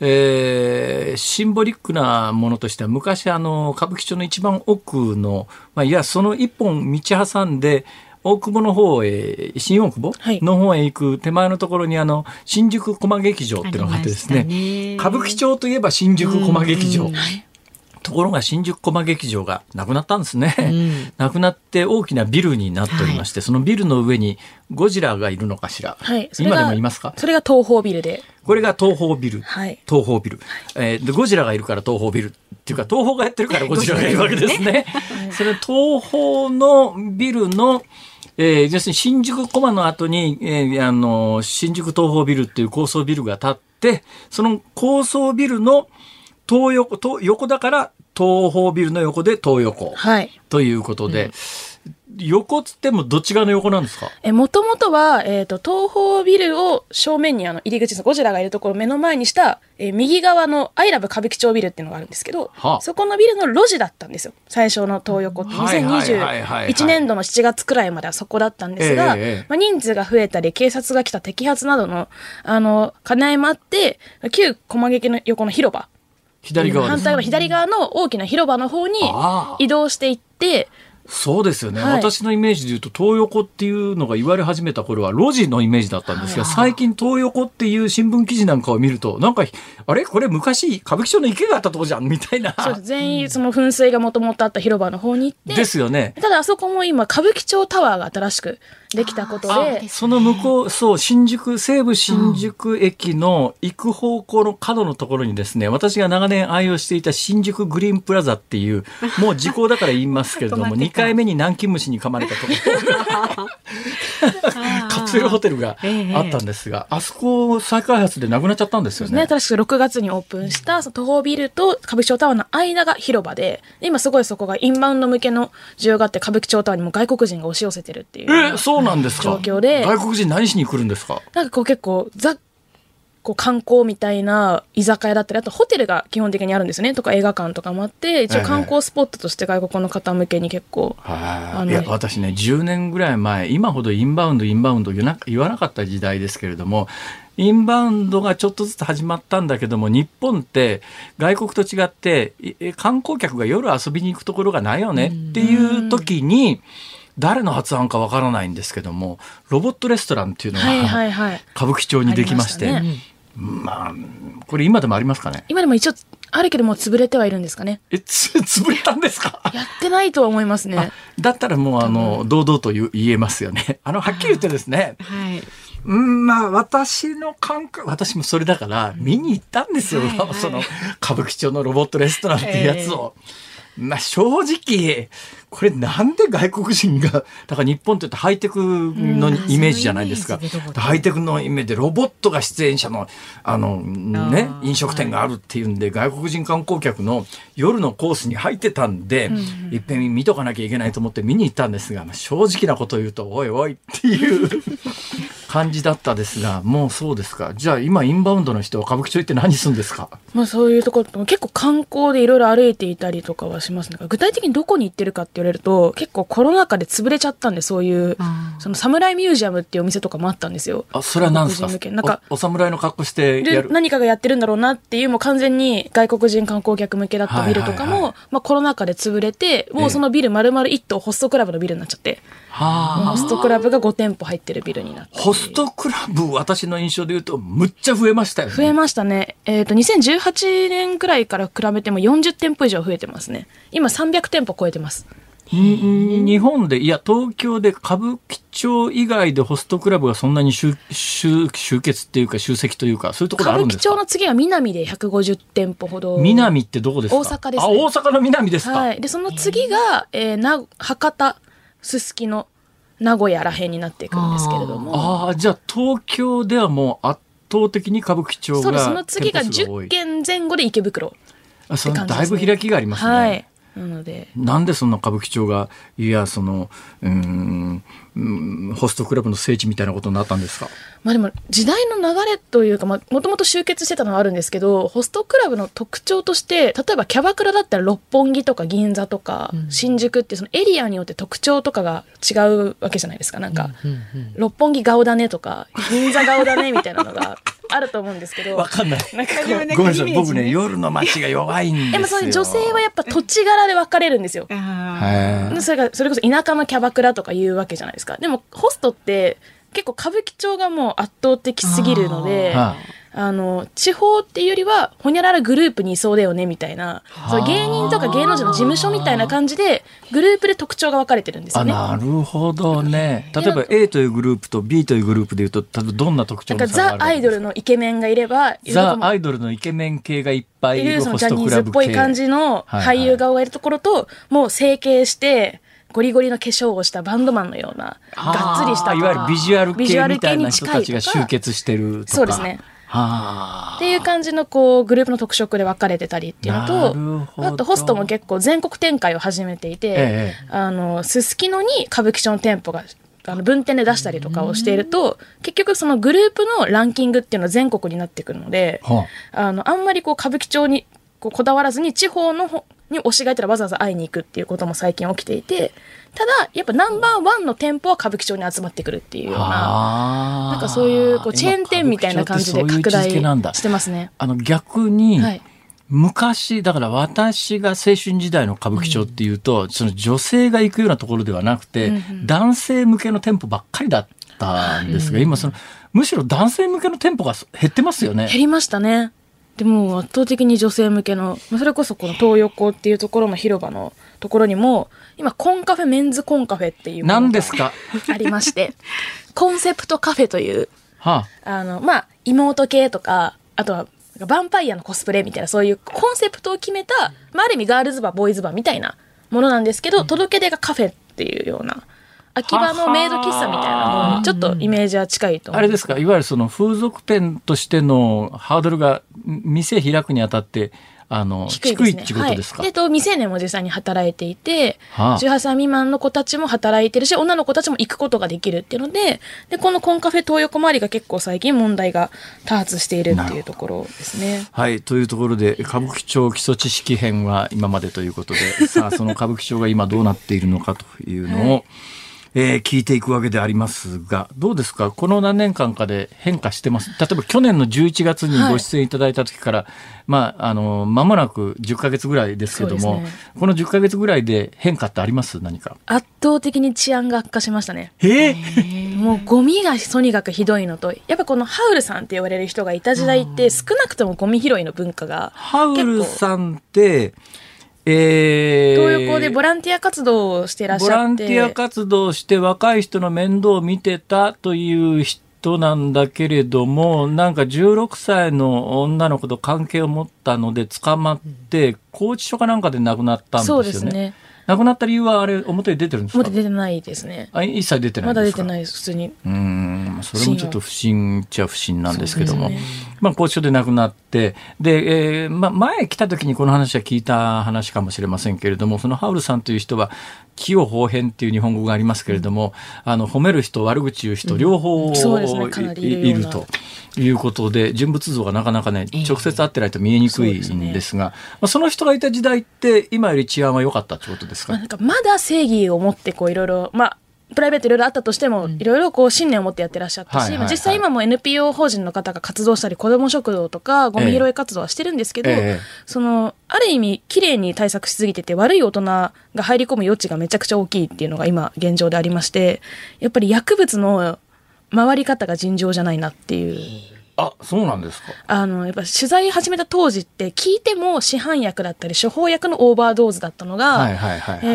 えー、シンボリックなものとしては、昔あの、歌舞伎町の一番奥の、まあ、いや、その一本道挟んで、大久保の方へ、新大久保？の方へ行く手前のところにあの、新宿駒劇場っていうのがあってですね、ね歌舞伎町といえば新宿駒劇場。ところが新宿駒劇場がなくなったんですね。うん、なくなって大きなビルになっておりまして、はい、そのビルの上にゴジラがいるのかしら。はい、今でもいますか？それが東宝ビルで。これが東宝ビル。はい、東宝ビル、はい、えー、で。ゴジラがいるから東宝ビル。っていうか、東宝がやってるからゴジラがいるわけですね。それ東宝のビルの、えー、要するに新宿コマの後に、えー、あの、新宿東宝ビルっていう高層ビルが建って、その高層ビルの東横、東横だから東宝ビルの横で東横。はい。ということで、うん横つってもどっち側の横なんですか？え、もともとは、えっ、ー、と、東方ビルを正面にあの、入り口のゴジラがいるところを目の前にした、えー、右側のアイラブ歌舞伎町ビルっていうのがあるんですけど、はあ、そこのビルの路地だったんですよ。最初の東横って。2021年度の7月くらいまではそこだったんですが、えー、まあ、人数が増えたり、警察が来た摘発などの、あの、兼ね合いもあって、旧駒劇の横の広場。左側反対側、左側の大きな広場の方に移動していって、そうですよね、はい、私のイメージで言うと東横っていうのが言われ始めた頃は路地のイメージだったんですが、はい、最近東横っていう新聞記事なんかを見るとなんかあれ？これ昔歌舞伎町の池があったとこじゃんみたいな。そう全員その噴水がもともとあった広場の方に行って。ですよね。ただあそこも今歌舞伎町タワーが新しくできたことで。その向こうそう新宿西武新宿駅の行く方向の角のところにですね私が長年愛用していた新宿グリーンプラザっていうもう時効だから言いますけれども 2回目に南京虫に噛まれたとこ。ろカプセルホテルがあったんですが、あそこ再開発でなくなっちゃったんですよね。ね新しく6月にオープンした東宝ビルと歌舞伎町タワーの間が広場で今すごいそこがインバウンド向けの需要があって歌舞伎町タワーにも外国人が押し寄せてるっていうえそうなんですか。状況で。外国人何しに来るんですか？なんかこう結構ざこう観光みたいな居酒屋だったり、あとホテルが基本的にあるんですね。とか映画館とかもあって、一応観光スポットとして外国の方向けに結構。いや、私ね、10年ぐらい前、今ほどインバウンド、インバウンド言わなかった時代ですけれども、インバウンドがちょっとずつ始まったんだけども、日本って外国と違って、観光客が夜遊びに行くところがないよねっていう時に、誰の発案かわからないんですけどもロボットレストランっていうのが、歌舞伎町にできまして、まあ、これ今でもありますかね？今でも一応あるけども潰れてはいるんですかねえ、つ、潰れたんですか？やってないとは思いますね。だったらもうあの、堂々と言えますよね。あの、はっきり言ってですね。はい。うん、まあ、私の感覚、私もそれだから、見に行ったんですよ。はいはい、その、歌舞伎町のロボットレストランっていうやつを。えーまあ正直、これなんで外国人が、だから日本って言ってハイテクのイメージじゃないですか。ハイテクのイメージでロボットが出演者の、あの、ね、飲食店があるっていうんで、外国人観光客の夜のコースに入ってたんで、いっぺん見とかなきゃいけないと思って見に行ったんですが、まあ、正直なことを言うと、おいおいっていう 感じだったですが、もうそうですか。じゃあ今インバウンドの人は歌舞伎町行って何するんですか？まあそういうところ結構観光でいろいろ歩いていたりとかはしますね。具体的にどこに行ってるかってれると、結構コロナ禍で潰れちゃったんで、そういう、その侍ミュージアムっていうお店とかもあったんですよ。あ、それは何ですか？なんかお侍の格好してやる？何かがやってるんだろうなっていう、もう完全に外国人観光客向けだったビルとかも、まあコロナ禍で潰れて、もうそのビル丸々一棟ホストクラブのビルになっちゃって。ホストクラブが5店舗入ってるビルになって。ホストクラブ私の印象で言うとむっちゃ増えましたよね。増えましたね。えっ、ー、と2018年くらいから比べても40店舗以上増えてますね。今300店舗超えてます日本で、いや、東京で歌舞伎町以外でホストクラブがそんなに集集集結っていうか、集積というか、そういうところあるんですか？歌舞伎町の次は南で150店舗ほど。南ってどこですか？大阪です、ね、あ、大阪の南ですか？はい。で、その次が、えー、な、博多、すすきの名古屋らへんになっていくんですけれども。ああじゃあ東京ではもう圧倒的に歌舞伎町がそうです。その次が10件前後で池袋あそのだいぶ開きがありますね、はい、なので。なんでそんな歌舞伎町がいやそのうんホストクラブの聖地みたいなことになったんですか？まあでも時代の流れというかもともと集結してたのはあるんですけどホストクラブの特徴として例えばキャバクラだったら六本木とか銀座とか新宿ってそのエリアによって特徴とかが違うわけじゃないですか。なんか、六本木顔だねとか銀座顔だねみたいなのがあると思うんですけど。わかんない。なんかごめんなさい、僕ね、夜の街が弱いんですよ。でもその女性はやっぱ土地柄で分かれるんですよ。それが、それこそ田舎のキャバクラとか言うわけじゃないですか。でも、ホストって、結構歌舞伎町がもう圧倒的すぎるので、あの、地方っていうよりは、ほにゃららグループにいそうだよね、みたいな、そう芸人とか芸能人の事務所みたいな感じで、グループで特徴が分かれてるんですよね。なるほどね。例えば A というグループと B というグループでいうと、例えばどんな特徴がザ・アイドルのイケメンがいれば、ザ・アイドルのイケメン系がいっぱいいるそのジャニーズっぽい感じの俳優がいるところと、はいはい、もう整形して、ゴリゴリの化粧をしたバンドマンのような、がっつりしたいわゆるビジュアル系みたいな人たちが集結してるとか。そうですね。っていう感じのこうグループの特色で分かれてたりっていうのとあとホストも結構全国展開を始めていて、ええ、あのすすきのに歌舞伎町の店舗があの分店で出したりとかをしていると結局そのグループのランキングっていうのは全国になってくるので、はあ、あのあんまりこう歌舞伎町にこうこだわらずに地方のに推しがいたらわざわざ会いに行くっていうことも最近起きていてただ、やっぱナンバーワンの店舗は歌舞伎町に集まってくるっていうような、なんかそういうこうチェーン店みたいな感じで拡大してますね。あの逆に、はい昔、だから私が青春時代の歌舞伎町っていうと、うん、その女性が行くようなところではなくて、うんうん、男性向けの店舗ばっかりだったんですが、うん、今その、むしろ男性向けの店舗が減ってますよね。減りましたね。でも圧倒的に女性向けの、それこそこの東横っていうところの広場のところにも、今、コンカフェ、メンズコンカフェっていうものがありまして、コンセプトカフェという、はあ、あの、まあ、妹系とか、あとは、ヴァンパイアのコスプレみたいな、そういうコンセプトを決めた、まあ、ある意味ガールズバー、ボーイズバーみたいなものなんですけど、届け出がカフェっていうような、秋葉のメイド喫茶みたいなものにちょっとイメージは近いとあれですか？いわゆるその風俗店としてのハードルが店開くにあたってあの低い,、ってことですか、はい、と未成年も実際に働いていて、はあ、18歳未満の子たちも働いてるし女の子たちも行くことができるっていうのででこのコンカフェ東横周りが結構最近問題が多発しているっていうところですね。はい。というところで歌舞伎町基礎知識編は今までということでさあその歌舞伎町が今どうなっているのかというのを、はいえー、聞いていくわけでありますが、どうですか？この何年間かで変化してます？例えば去年の11月にご出演いただいた時から、はい、まあ、あの、間もなく10ヶ月ぐらいですけども、ね、この10ヶ月ぐらいで変化ってあります？何か。圧倒的に治安が悪化しましたね。えー、もうゴミがとにかくひどいのと、やっぱこのハウルさんって言われる人がいた時代って、少なくともゴミ拾いの文化が。ハウルさんって、えー、東横でボランティア活動をしてらっしゃって。ボランティア活動して若い人の面倒を見てたという人なんだけれどもなんか16歳の女の子と関係を持ったので捕まって拘置所かなんかで亡くなったんですよね。そうですね。亡くなった理由はあれ表に出てるんですか？表出てないですね。あ一切出てないまだ出てないです普通に。うんそれもちょっと不審っちゃ不審なんですけども、ね、まあ拘置所で亡くなってで、えーまあ、前来た時にこの話は聞いた話かもしれませんけれどもそのハウルさんという人は器用方変っていう日本語がありますけれども、うん、あの褒める人悪口言う人両方、うんね、いると。いうことで人物像がなかなかね直接会ってないと見えにくいんですが、そ、ね、まあ、その人がいた時代って今より治安は良かったってことですか,、まあ、なんかまだ正義を持ってこういろいろまあプライベートいろいろあったとしても、いろいろこう信念を持ってやってらっしゃったし、実際今も NPO 法人の方が活動したり、子ども食堂とか、ゴミ拾い活動はしてるんですけど、え。その、ある意味、綺麗に対策しすぎてて、悪い大人が入り込む余地がめちゃくちゃ大きいっていうのが今、現状でありまして、やっぱり薬物の回り方が尋常じゃないなっていう。あそうなんですか。あのやっぱ取材始めた当時って聞いても市販薬だったり処方薬のオーバードーズだったのが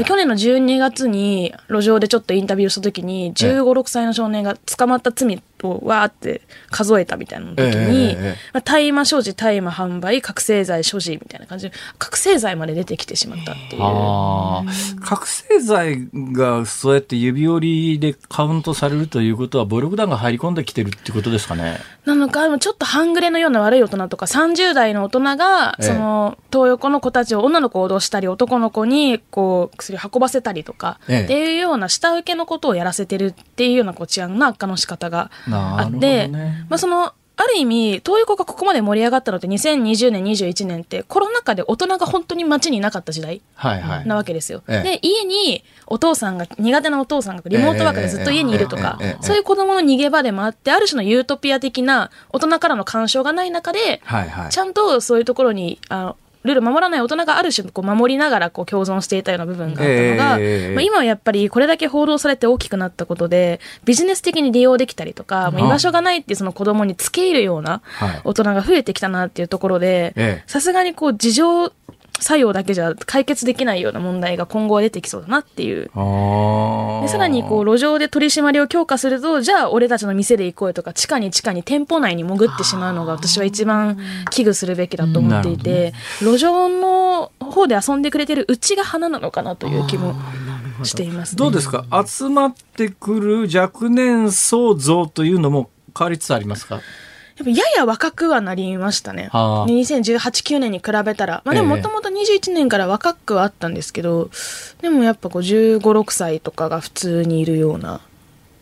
去年の12月に路上でちょっとインタビューした時に1 5 6歳の少年が捕まった罪をわーって数えたみたいな時に、えー、まあ、大麻所持、大麻販売、覚醒剤所持みたいな感じで、覚醒剤まで出てきてしまったっていう。覚醒剤がそうやって指折りでカウントされるということは、暴力団が入り込んできてるってことですかね。なのか、ちょっと半グレのような悪い大人とか、30代の大人が、その、東横の子たちを女の子を脅したり、男の子に、こう、薬運ばせたりとか、っていうような下請けのことをやらせてるっていうような、こう、治安の悪化の仕方があって、ね、まあ、その、ある意味、東横がここまで盛り上がったのって2020年、21年ってコロナ禍で大人が本当に街にいなかった時代なわけですよ。はいはい、で、家にお父さんが、苦手なお父さんがリモートワークでずっと家にいるとか、そういう子供の逃げ場でもあって、ある種のユートピア的な大人からの干渉がない中で、はいはい、ちゃんとそういうところに、あの、ルール守らない大人がある種こう守りながらこう共存していたような部分があったのが、えー、まあ、今はやっぱりこれだけ報道されて大きくなったことでビジネス的に利用できたりとか、居場所がないってその子供につけ入るような大人が増えてきたなっていうところでさすがにこう事情作用だけじゃ解決できないような問題が今後は出てきそうだなっていう。でさらにこう路上で取り締まりを強化すると、じゃあ俺たちの店で行こうとか、地下に地下に店舗内に潜ってしまうのが私は一番危惧するべきだと思っていて、ね、路上の方で遊んでくれてるうちが花なのかなという気も。しています、ね、どうですか？集まってくる若年層像というのも変わりつつありますか？やっぱやや若くはなりましたね。はあ、2018、9年に比べたら。まあでももともと21年から若くはあったんですけど、でもやっぱこう15、6歳とかが普通にいるような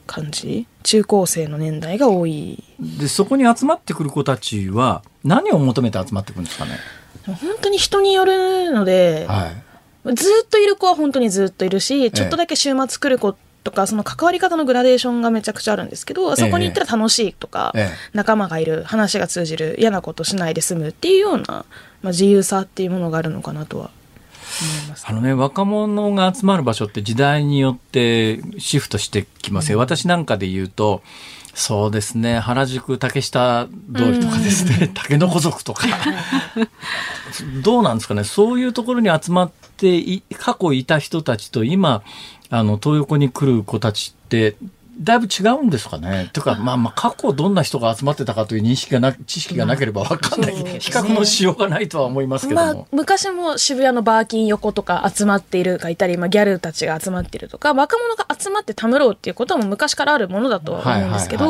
感じ？中高生の年代が多い。で、そこに集まってくる子たちは何を求めて集まってくるんですかね？本当に人によるので、はい、ずっといる子は本当にずっといるし、ちょっとだけ週末来る子とかその関わり方のグラデーションがめちゃくちゃあるんですけどそこに行ったら楽しいとか、ええ、仲間がいる話が通じる嫌なことしないで済むっていうような、まあ、自由さっていうものがあるのかなとはあのね、若者が集まる場所って時代によってシフトしてきますよ。うん、私なんかで言うと、そうですね、原宿竹下通りとかですね、うん、竹の子族とか。どうなんですかね、そういうところに集まって過去いた人たちと今、あの、東横に来る子たちって、だいぶ違うんですかね。というか、まあまあ、過去どんな人が集まってたかという認識がな、知識がなければ分かんない、ね、比較のしようがないとは思いますけども。まあ、昔も渋谷のバーキン横とか集まっているがいたり、まあ、ギャルたちが集まっているとか、若者が集まってたむろうっていうことも昔からあるものだとは思うんですけど、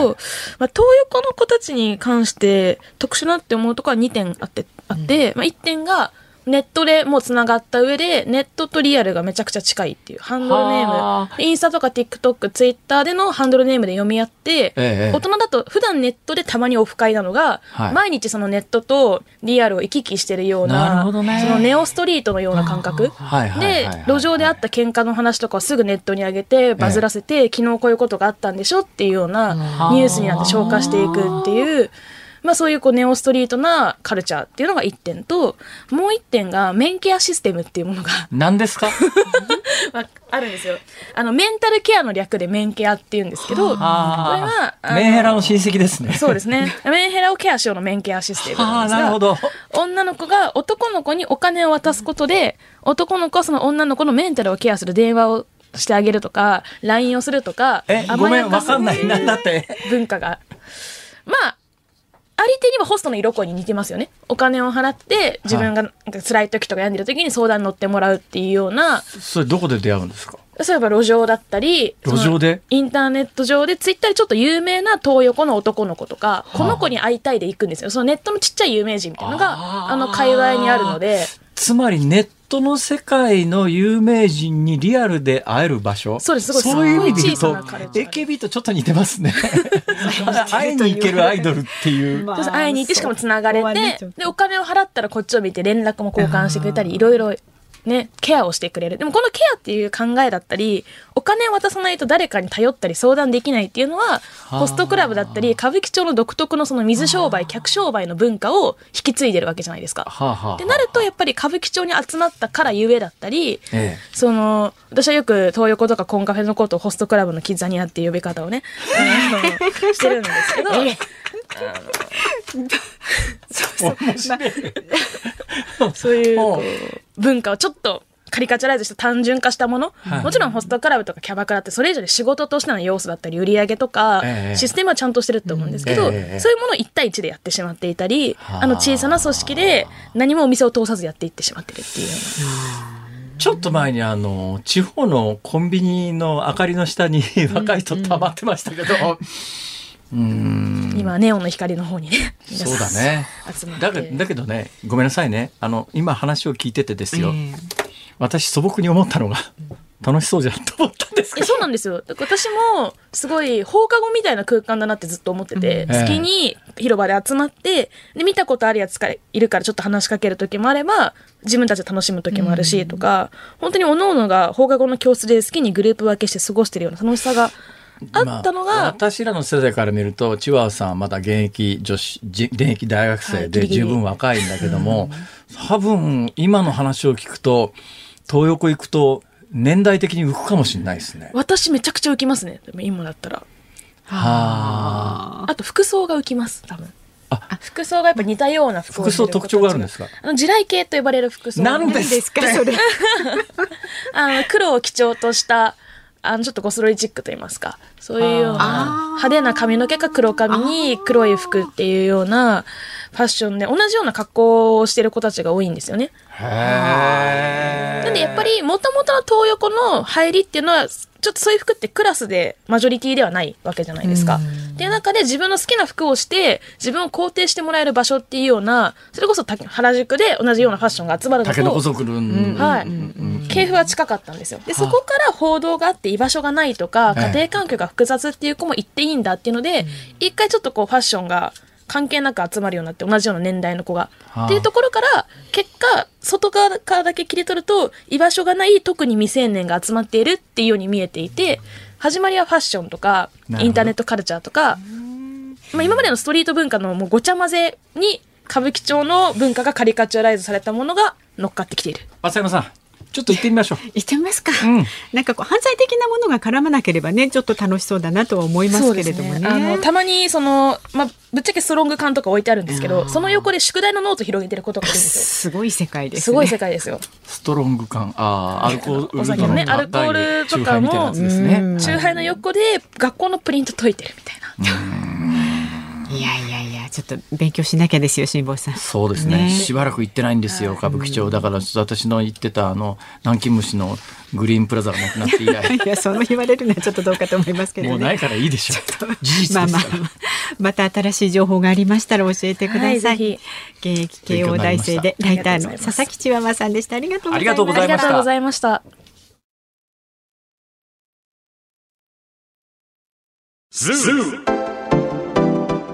まあ、東横の子たちに関して特殊なって思うところは2点あって、あって、うん、まあ、1点が、ネットでもうつながった上で、ネットとリアルがめちゃくちゃ近いっていう、ハンドルネーム、インスタとか TikTok、Twitter でのハンドルネームで読み合って、ええ、大人だと普段ネットでたまにオフ会なのが、はい、毎日そのネットとリアルを行き来してるような、なそのネオストリートのような感覚。で、路上であった喧嘩の話とかをすぐネットに上げて、バズらせて、え、昨日こういうことがあったんでしょっていうようなニュースになって消化していくっていう、まあそういうこうネオストリートなカルチャーっていうのが一点と、もう一点がメンケアシステムっていうものが。何ですか？まあ、あるんですよ。あの、メンタルケアの略でメンケアっていうんですけど、これは、メンヘラの親戚ですね。そうですね。メンヘラをケアしようのメンケアシステムなんですが、なるほど女の子が男の子にお金を渡すことで、男の子はその女の子のメンタルをケアする電話をしてあげるとか、LINE をするとか、え、ごめん、わかんない。なんだって。文化が。まあ、あり手にはホストの色恋に似てますよね。お金を払って自分が辛い時とか病んでる時に相談に乗ってもらうっていうような。それどこで出会うんですか？例えば路上だったり、路上で？インターネット上でツイッターでちょっと有名な東横の男の子とか、この子に会いたいで行くんですよ。そのネットのちっちゃい有名人みたいなのが、あの界隈にあるので。つまりネットの世界の有名人にリアルで会える場所？そうです、すごいそういう意味で言うと、AKB とちょっと似てますね。会いに行けるアイドルっていう。まあ、会いに行ってしかも繋がれて、で、お金を払ったらこっちを見て連絡も交換してくれたり、いろいろね、ケアをしてくれる。でもこのケアっていう考えだったり、お金を渡さないと誰かに頼ったり相談できないっていうのは、ホストクラブだったり、歌舞伎町の独特のその水商売、客商売の文化を引き継いでるわけじゃないですか。ってなると、やっぱり歌舞伎町に集まったからゆえだったり、ええ、その、私はよく東横とかコンカフェのことをホストクラブのキッザニアっていう呼び方をね、してるんですけど、えそうそうそういう文化をちょっとカリカチュライズした単純化したもの、はい、もちろんホストクラブとかキャバクラってそれ以上に仕事としての要素だったり売り上げとか、えー、システムはちゃんとしてると思うんですけど、えー、そういうものを1対1でやってしまっていたり、あの小さな組織で何もお店を通さずやっていってしまってるっていうような。ちょっと前にあの地方のコンビニの明かりの下に 若い人たまってましたけど、うん今ネオンの光の方にねそうだね。だだけどねごめんなさいね。あの今話を聞いててですよ、えー、私素朴に思ったのが楽しそうじゃんと思ったんですけど。そうなんですよ。私もすごい放課後みたいな空間だなってずっと思ってて、うん、好きに広場で集まってで見たことあるやつがいるからちょっと話しかける時もあれば自分たちで楽しむ時もあるし、とか本当におのおのが放課後の教室で好きにグループ分けして過ごしてるような楽しさがあったのが、まあ、私らの世代から見るとチワワさんはまだ現役女子現役大学生で十分若いんだけども、はい、多分今の話を聞くと東横行くと年代的に浮くかもしれないですね。私めちゃくちゃ浮きますね。今だったら。はあ。あと服装が浮きます多分。あ。服装がやっぱ似たような服服装特徴があるんですか？あの地雷系と呼ばれる服装。何ですか？それ。あの黒を基調としたあのちょっとゴスロリチックと言いますか。そういうような派手な髪の毛か黒髪に黒い服っていうようなファッションで同じような格好をしてる子たちが多いんですよね。なんでやっぱりもともとの東横の入りっていうのはちょっとそういう服ってクラスでマジョリティではないわけじゃないですか。っていう中で自分の好きな服をして自分を肯定してもらえる場所っていうようなそれこそ原宿で同じようなファッションが集まるのとはい、系譜は近かったんですよ。でそこから報道があって居場所がないとか家庭環境が複雑っていう子も言っていいんだっていうので一回ちょっとこうファッションが関係なく集まるようになって同じような年代の子が。はあ、っていうところから結果外側からだけ切り取ると居場所がない特に未成年が集まっているっていうように見えていて始まりはファッションとかインターネットカルチャーとか、まあ、今までのストリート文化のもうごちゃ混ぜに歌舞伎町の文化がカリカチュアライズされたものが乗っかってきている。増山さんちょっと行ってみましょう。行ってみますか。うん、なんかこう犯罪的なものが絡まなければね、ちょっと楽しそうだなとは思いますけれどもね。ねあのたまにそのまあぶっちゃけストロング缶とか置いてあるんですけど、その横で宿題のノート広げてることがあるんですよ。すごい世界です、ね、すごい世界ですよ。ストロング缶、ああ、アルコールお酒のね、アルコールとかも、チューハイの横で学校のプリント解いてるみたいな。いやいやいや、ちょっと勉強しなきゃですよ、辛坊さん。そうですね。ねしばらく行ってないんですよ、歌舞伎町。だから、私の言ってた、あの、南京虫のグリーンプラザがなくなって以来。いや、その言われるのはちょっとどうかと思いますけど、ね、もうないからいいでしょう。事実まあまあ、また新しい情報がありましたら教えてください。はい、現役慶応大生でライターの佐々木チワワさんでした。ありがとうございました。ありがとうございました。ズー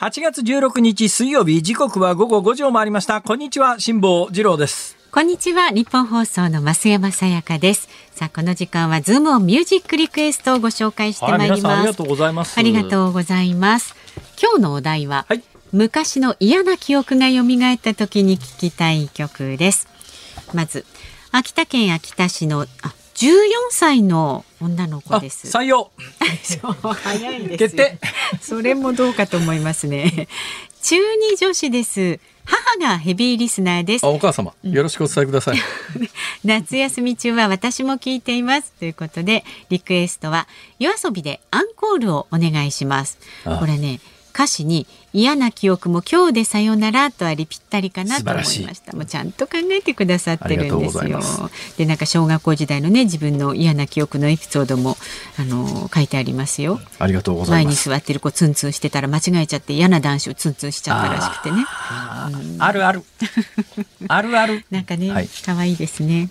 8月16日水曜日時刻は午後5時を回りました。こんにちは辛坊治郎です。こんにちはニッポン放送の増山さやかです。さあこの時間はズームオンミュージックリクエストをご紹介してまいります、はい、ありがとうございます。ありがとうございます。今日のお題は、はい、昔の嫌な記憶が蘇った時に聞きたい曲です。まず秋田県秋田市のあ14歳の女の子です。採用。早いです。決定。それもどうかと思いますね。中二女子です。母がヘビーリスナーです。お母様、よろしくお伝えください。夏休み中は私も聞いていますということで、リクエストは夜遊びでアンコールをお願いします。これね、歌詞に嫌な記憶も今日でさよならとありぴったりかなと思いました。もうちゃんと考えてくださってるんですよ。でなんか小学校時代のね自分の嫌な記憶のエピソードもあの書いてありますよ。ありがとうございます。前に座ってる子ツンツンしてたら間違えちゃって嫌な男子をツンツンしちゃったらしくてね。あうん、あるある。あるある。なんかね、はい、可愛いですね。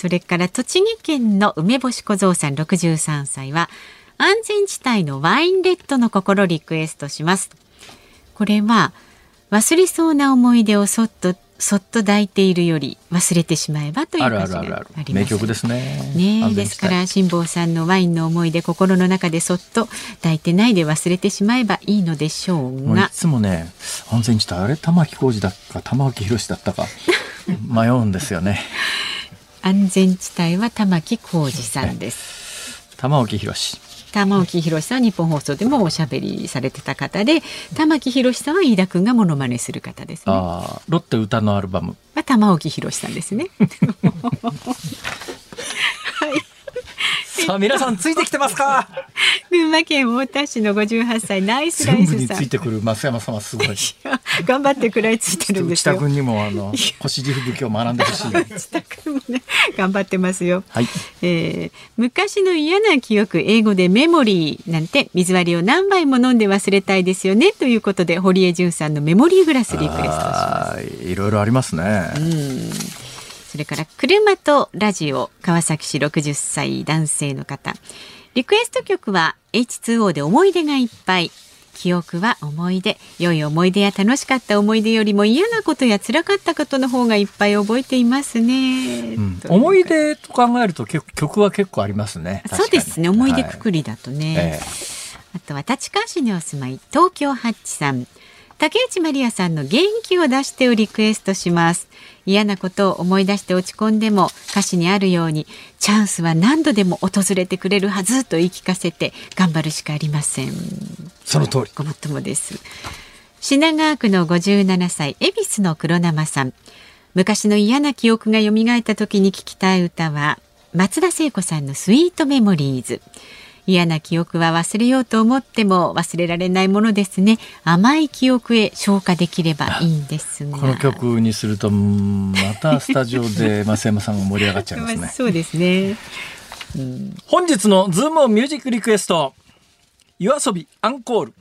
それから栃木県の梅干し小僧さん63歳は安全地帯のワインレッドの心リクエストしますこれは忘れそうな思い出をそっとそっと抱いているより忘れてしまえばという歌詞があります、名曲ですね。ねですから辛坊さんのワインの思い出心の中でそっと抱いてないで忘れてしまえばいいのでしょうが。いつもね安全地帯あれ玉置浩二だか玉置宏だったか迷うんですよね。安全地帯は玉置浩二さんです。玉置宏。玉置宏さん日本放送でもおしゃべりされてた方で玉置宏さんは飯田君がモノマネする方ですね。あロッテ歌のアルバム。は玉置宏さんですね さあ皆さんついてきてますか？群馬県太田市の58歳ナイスライスさん。ついてくる増山さんはすごい。頑張って食らいついてるんですよ。君にもあの腰地吹きを学んでほしい下君もね頑張ってますよ、はい。えー、昔の嫌な記憶英語でメモリーなんて水割りを何杯も飲んで忘れたいですよねということで堀江潤さんのメモリーグラスリクエストします。いろいろありますね。うんそれから車とラジオ川崎市60歳男性の方。リクエスト曲は H2O で思い出がいっぱい。記憶は思い出。良い思い出や楽しかった思い出よりも嫌なことや辛かったことの方がいっぱい覚えていますね、うん、思い出と考えると曲は結構ありますね。そうですね。思い出くくりだとね、はいえ。ー、あとは立川市にお住まい東京ハッチさん竹内まりやさんの元気を出してをリクエストします。嫌なことを思い出して落ち込んでも歌詞にあるようにチャンスは何度でも訪れてくれるはずと言い聞かせて頑張るしかありません。その通り。ごもっともです。品川区の57歳恵比寿の黒生さん。昔の嫌な記憶が蘇った時に聞きたい歌は松田聖子さんのスイートメモリーズ嫌な記憶は忘れようと思っても忘れられないものですね。甘い記憶へ消化できればいいんです この曲にするとまたスタジオで増山さんが盛り上がっちゃいますね。そうですね、うん、本日のズームミュージックリクエスト。夜遊びアンコール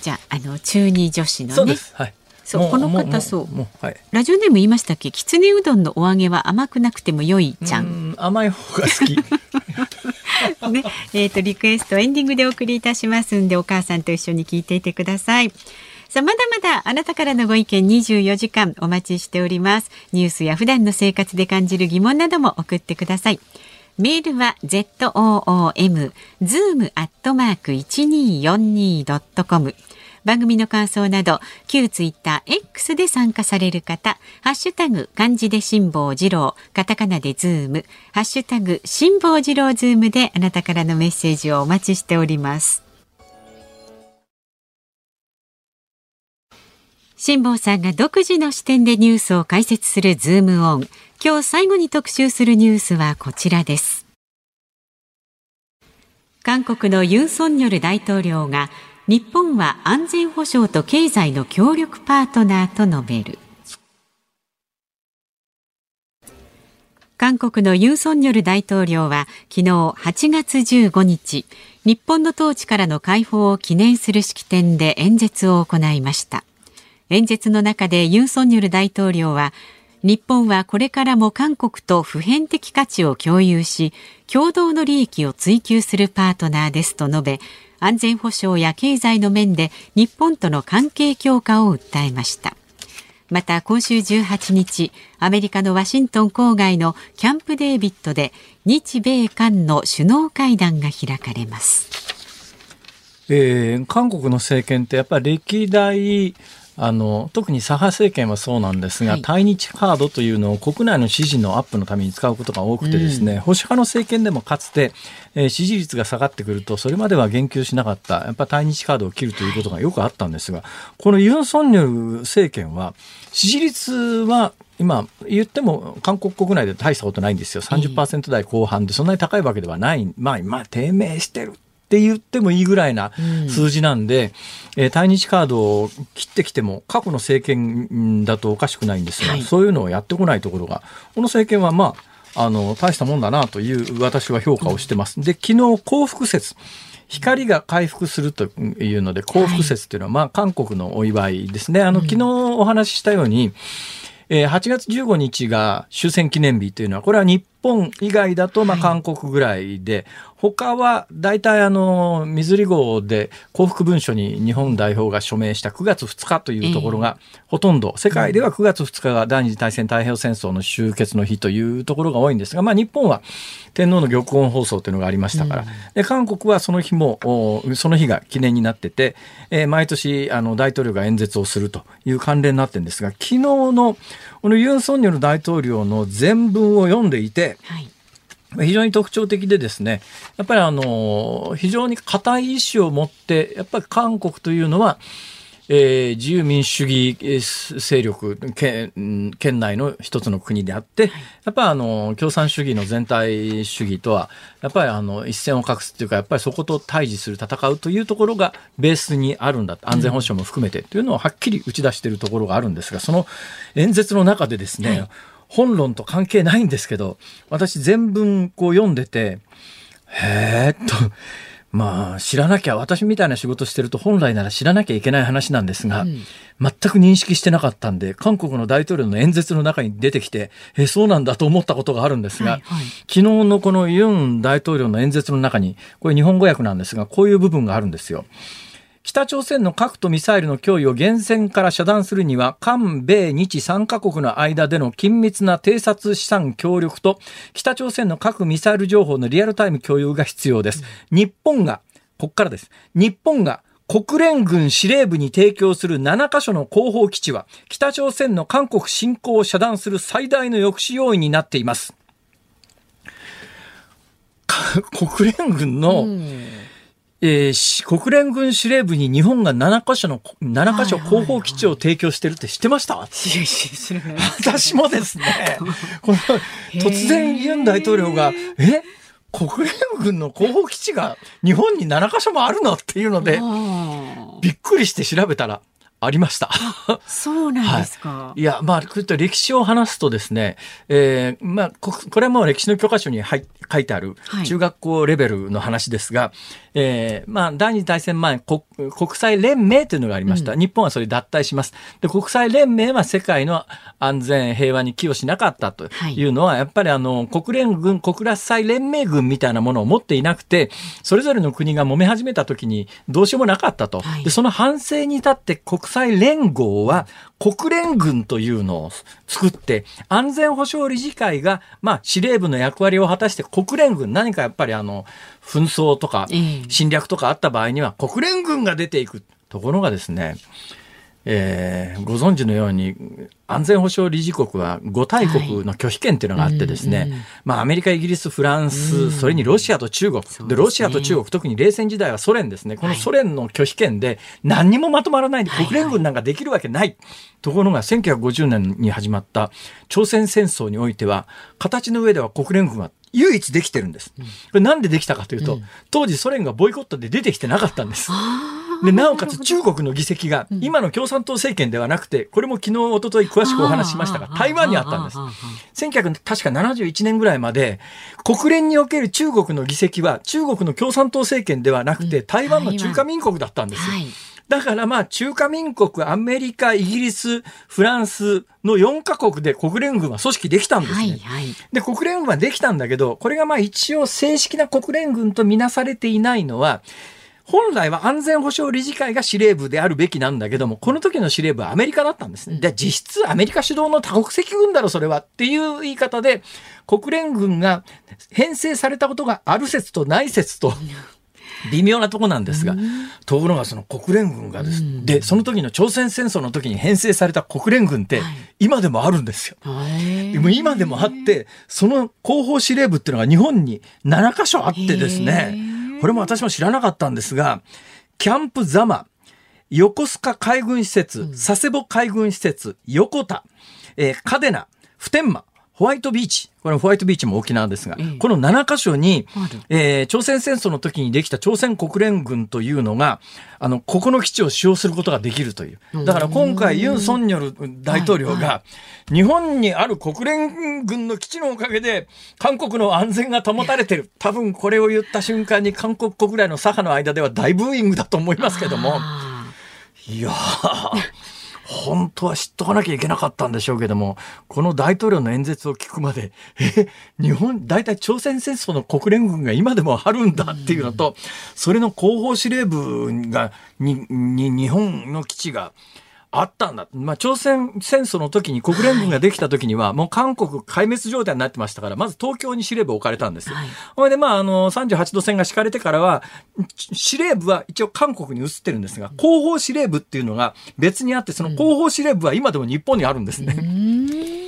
じゃああの中二女子のね。はいそうこの方そう、はい、ラジオネーム言いましたっけ？きつねうどんのお揚げは甘くなくても良いちゃん。甘い方が好き。ね、えっ、ー、とリクエストエンディングでお送りいたしますんでお母さんと一緒に聞いていてください。さあまだまだあなたからのご意見24時間お待ちしております。ニュースや普段の生活で感じる疑問なども送ってください。メールは zoom zoom アットマーク 1242.com 番組の感想など旧ツイッター X で参加される方ハッシュタグ漢字で辛坊治郎カタカナでズームハッシュタグ辛坊治郎ズームであなたからのメッセージをお待ちしております。辛坊さんが独自の視点でニュースを解説するズームオン。今日最後に特集するニュースはこちらです。韓国のユン・ソンニョル大統領が日本は安全保障と経済の協力パートナーと述べる。韓国のユン・ソンニョル大統領は昨日8月15日日本の統治からの解放を記念する式典で演説を行いました。演説の中でユン・ソンニョル大統領は日本はこれからも韓国と普遍的価値を共有し共同の利益を追求するパートナーですと述べ安全保障や経済の面で日本との関係強化を訴えました。また今週18日アメリカのワシントン郊外のキャンプデービッドで日米韓の首脳会談が開かれます、えー、韓国の政権ってやっぱり歴代あの特に左派政権はそうなんですが、はい、対日カードというのを国内の支持のアップのために使うことが多くてですね、うん、保守派の政権でもかつて、えー、支持率が下がってくるとそれまでは言及しなかったやっぱ対日カードを切るということがよくあったんですがこのユン・ソンニョル政権は支持率は今言っても韓国国内で大したことないんですよ。30%台後半でそんなに高いわけではない、まあ、まあ低迷してるって言ってもいいぐらいな数字なんで、うん、えー、対日カードを切ってきても過去の政権だとおかしくないんですが、はい、そういうのをやってこないところがこの政権はまああの大したもんだなという私は評価をしてます。で昨日幸福説光が回復するというので幸福節っていうのは、まあ韓国のお祝いですね。あの昨日お話ししたように、えー、8月15日が終戦記念日というのは、これは日本以外だと、まあ、韓国ぐらいで、はい、他は大体あの、水利号で幸福文書に日本代表が署名した9月2日というところが、ほとんど、世界では9月2日が第二次大戦太平洋戦争の終結の日というところが多いんですが、まあ、日本は天皇の玉音放送というのがありましたから、で韓国はその日も、その日が記念になってて、えー、毎年あの大統領が演説をするという関連になってるんですが、昨日のこのユン・ソンニョル大統領の全文を読んでいて、はい非常に特徴的でですね、やっぱりあの、非常に固い意志を持って、やっぱり韓国というのは、えー、自由民主主義勢力県、県内の一つの国であって、やっぱりあの、共産主義の全体主義とは、やっぱりあの、一線を画すっていうか、やっぱりそこと対峙する、戦うというところがベースにあるんだ。安全保障も含めてというのをはっきり打ち出しているところがあるんですが、その演説の中でですね、はい本論と関係ないんですけど、私全文こう読んでて、へーっと、まあ、知らなきゃ、私みたいな仕事してると本来なら知らなきゃいけない話なんですが、うん、全く認識してなかったんで、韓国の大統領の演説の中に出てきて、え、そうなんだと思ったことがあるんですが、はいはい、昨日のこのユン大統領の演説の中に、これ日本語訳なんですが、こういう部分があるんですよ。北朝鮮の核とミサイルの脅威を厳選から遮断するには、韓米日3カ国の間での緊密な偵察資産協力と、北朝鮮の核ミサイル情報のリアルタイム共有が必要です。日本が、こっからです。日本が国連軍司令部に提供する7カ所の後方基地は、北朝鮮の韓国侵攻を遮断する最大の抑止要因になっています。国連軍の、えー、国連軍司令部に日本が7カ所の、7カ所後方基地を提供してるって知ってました、私もですね、この突然ユン大統領が、え？国連軍の後方基地が日本に7カ所もあるの？っていうので、びっくりして調べたら、ありました。そうなんですか。はい、いや、まあ、こういった歴史を話すとですね、えー、まあ、ここれはもう歴史の教科書に書いてある中学校レベルの話ですが、はい、えー、まあ、第二次大戦前国、国際連盟というのがありました。うん、日本はそれ脱退します。で、国際連盟は世界の安全、平和に寄与しなかったというのは、はい、やっぱりあの、国連軍、国際連盟軍みたいなものを持っていなくて、それぞれの国が揉め始めた時にどうしようもなかったと。で、その反省に立って国際連合は国連軍というのを作って、安全保障理事会が、まあ、司令部の役割を果たして国連軍、何かやっぱりあの、紛争とか侵略とかあった場合には国連軍が出ていく。ところがですね、えー、ご存知のように安全保障理事国は5大国の拒否権っていうのがあってですね、はいうんうん、まあアメリカ、イギリス、フランス、うん、それにロシアと中国、で、ね、ロシアと中国、特に冷戦時代はソ連ですね、このソ連の拒否権で何にもまとまらないで国連軍なんかできるわけない。はいはい、ところが1950年に始まった朝鮮戦争においては、形の上では国連軍は唯一できてるんです。これなんでできたかというと、うん、当時ソ連がボイコットで出てきてなかったんです。で、なおかつ中国の議席が、今の共産党政権ではなくて、これも昨日、おととい詳しくお話ししましたが、台湾にあったんです。1971年ぐらいまで、国連における中国の議席は、中国の共産党政権ではなくて、台湾の中華民国だったんですはい。だからまあ中華民国、アメリカ、イギリス、フランスの4カ国で国連軍は組織できたんですね。はいはい、で、国連軍はできたんだけど、これがまあ一応正式な国連軍とみなされていないのは、本来は安全保障理事会が司令部であるべきなんだけども、この時の司令部はアメリカだったんですね。で、実質アメリカ主導の多国籍軍だろ、それは。っていう言い方で、国連軍が編成されたことがある説とない説と、微妙なとこなんですが、ところがその国連軍がです、で、その時の朝鮮戦争の時に編成された国連軍って、今でもあるんですよ。でも今でもあって、その後方司令部っていうのが日本に7カ所あってですね、これも私も知らなかったんですが、キャンプザマ、横須賀海軍施設、佐世保海軍施設、横田、えー、嘉手納、普天間、ホワイトビーチ。これホワイトビーチも沖縄ですが、ええ、この7カ所に、えー、朝鮮戦争の時にできた朝鮮国連軍というのが、あの、ここの基地を使用することができるという。だから今回ユン・ソンニョル大統領が、日本にある国連軍の基地のおかげで、韓国の安全が保たれてる。多分これを言った瞬間に韓国国内の左派の間では大ブーイングだと思いますけども。いやー。本当は知っとかなきゃいけなかったんでしょうけども、この大統領の演説を聞くまで、え、日本、大体朝鮮戦争の国連軍が今でもあるんだっていうのと、それの後方司令部が、に、に、日本の基地が、あったんだ。まあ、朝鮮戦争の時に国連軍ができた時には、もう韓国壊滅状態になってましたから、まず東京に司令部を置かれたんですよ。ほ、いで、まあ、あの、38度線が敷かれてからは、司令部は一応韓国に移ってるんですが、後方司令部っていうのが別にあって、その後方司令部は今でも日本にあるんですね。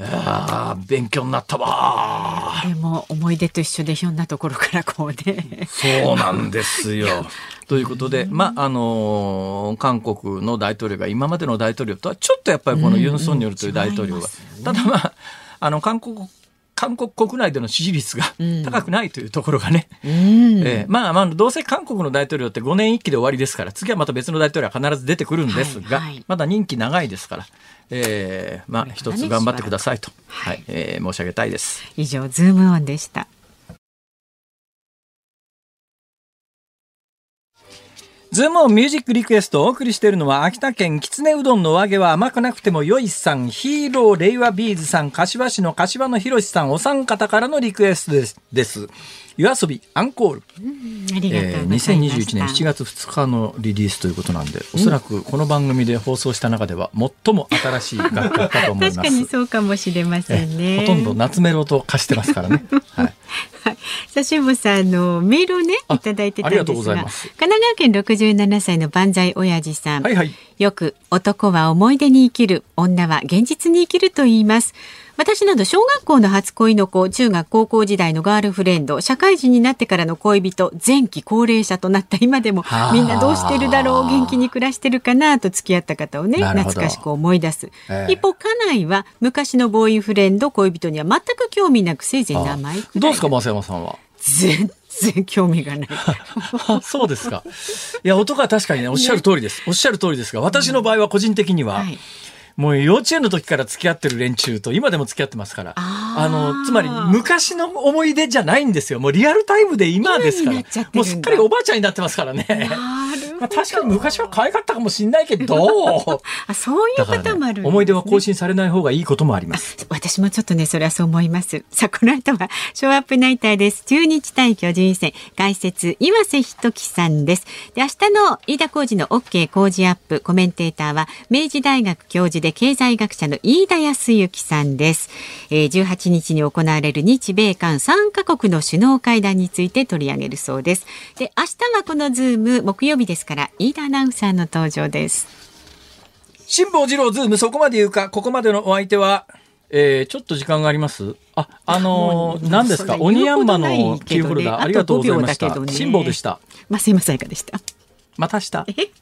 ああ、勉強になったわ。でも思い出と一緒でひょんなところからこうね。そうなんですよ。ということで、まあ、あのー、韓国の大統領が今までの大統領とはちょっとやっぱりこのユン・ソンニョルという大統領が、ただまあ、あの、韓国韓国国内での支持率が高くないというところがね、うん、えー、まあまあどうせ韓国の大統領って5年1期で終わりですから次はまた別の大統領は必ず出てくるんですが、はいはい、まだ任期長いですから、えー、まあ一つ頑張ってくださいと、はい、えー、申し上げたいです。以上ズームオンでした。ズームオンミュージックリクエストをお送りしているのは秋田県きつねうどんのお揚げは甘くなくても良いさん、ヒーロー令和ビーズさん、柏市の柏野博さん、お三方からのリクエストです。です夜遊びアンコール、うん、えー、2021年7月2日のリリースということなんで、おそらくこの番組で放送した中では最も新しい楽曲かと思います。確かにそうかもしれませんね。ほとんど夏メロと化してますからね。はい。はい、さあ辛坊さんのメールをねいただいてたんですが、神奈川県67歳の万歳親父さん、はいはい、よく男は思い出に生きる、女は現実に生きると言います。私など小学校の初恋の子、中学高校時代のガールフレンド、社会人になってからの恋人、前期高齢者となった今でも、みんなどうしてるだろう、元気に暮らしてるかなと付き合った方をね、懐かしく思い出す。えー、一方、家内は昔のボーイフレンド、恋人には全く興味なく、せいぜい名前どうですか、増山さんは？全然興味がない。そうですか。いや、男は確かにね、おっしゃる通りです。おっしゃる通りですが、私の場合は個人的には、はいもう幼稚園の時から付き合ってる連中と今でも付き合ってますから。あの、つまり昔の思い出じゃないんですよ。もうリアルタイムで今ですから。もうすっかりおばあちゃんになってますからね。まあ、確かに昔は可愛かったかもしれないけど。あそういうこともある、ね、思い出は更新されない方がいいこともあります。私もちょっとね、それはそう思います。さあ、この後は、ショーアップナイターです。中日対巨人戦、解説、岩瀬仁樹さんです。で、明日の飯田浩二の OK 工事アップ、コメンテーターは、明治大学教授で経済学者の飯田康之さんです。えー、18日に行われる日米韓3カ国の首脳会談について取り上げるそうです。で、明日はこのズーム、木曜日ですから飯田アナウンサーの登場です辛坊治郎ズームそこまで言うか？ここまでのお相手はえー、ちょっと時間があります？あ、あのー、何ですか？鬼ヤンマのキーホルダー、ありがとうございました。辛坊でした。まあ、すいませんかでした？また明日。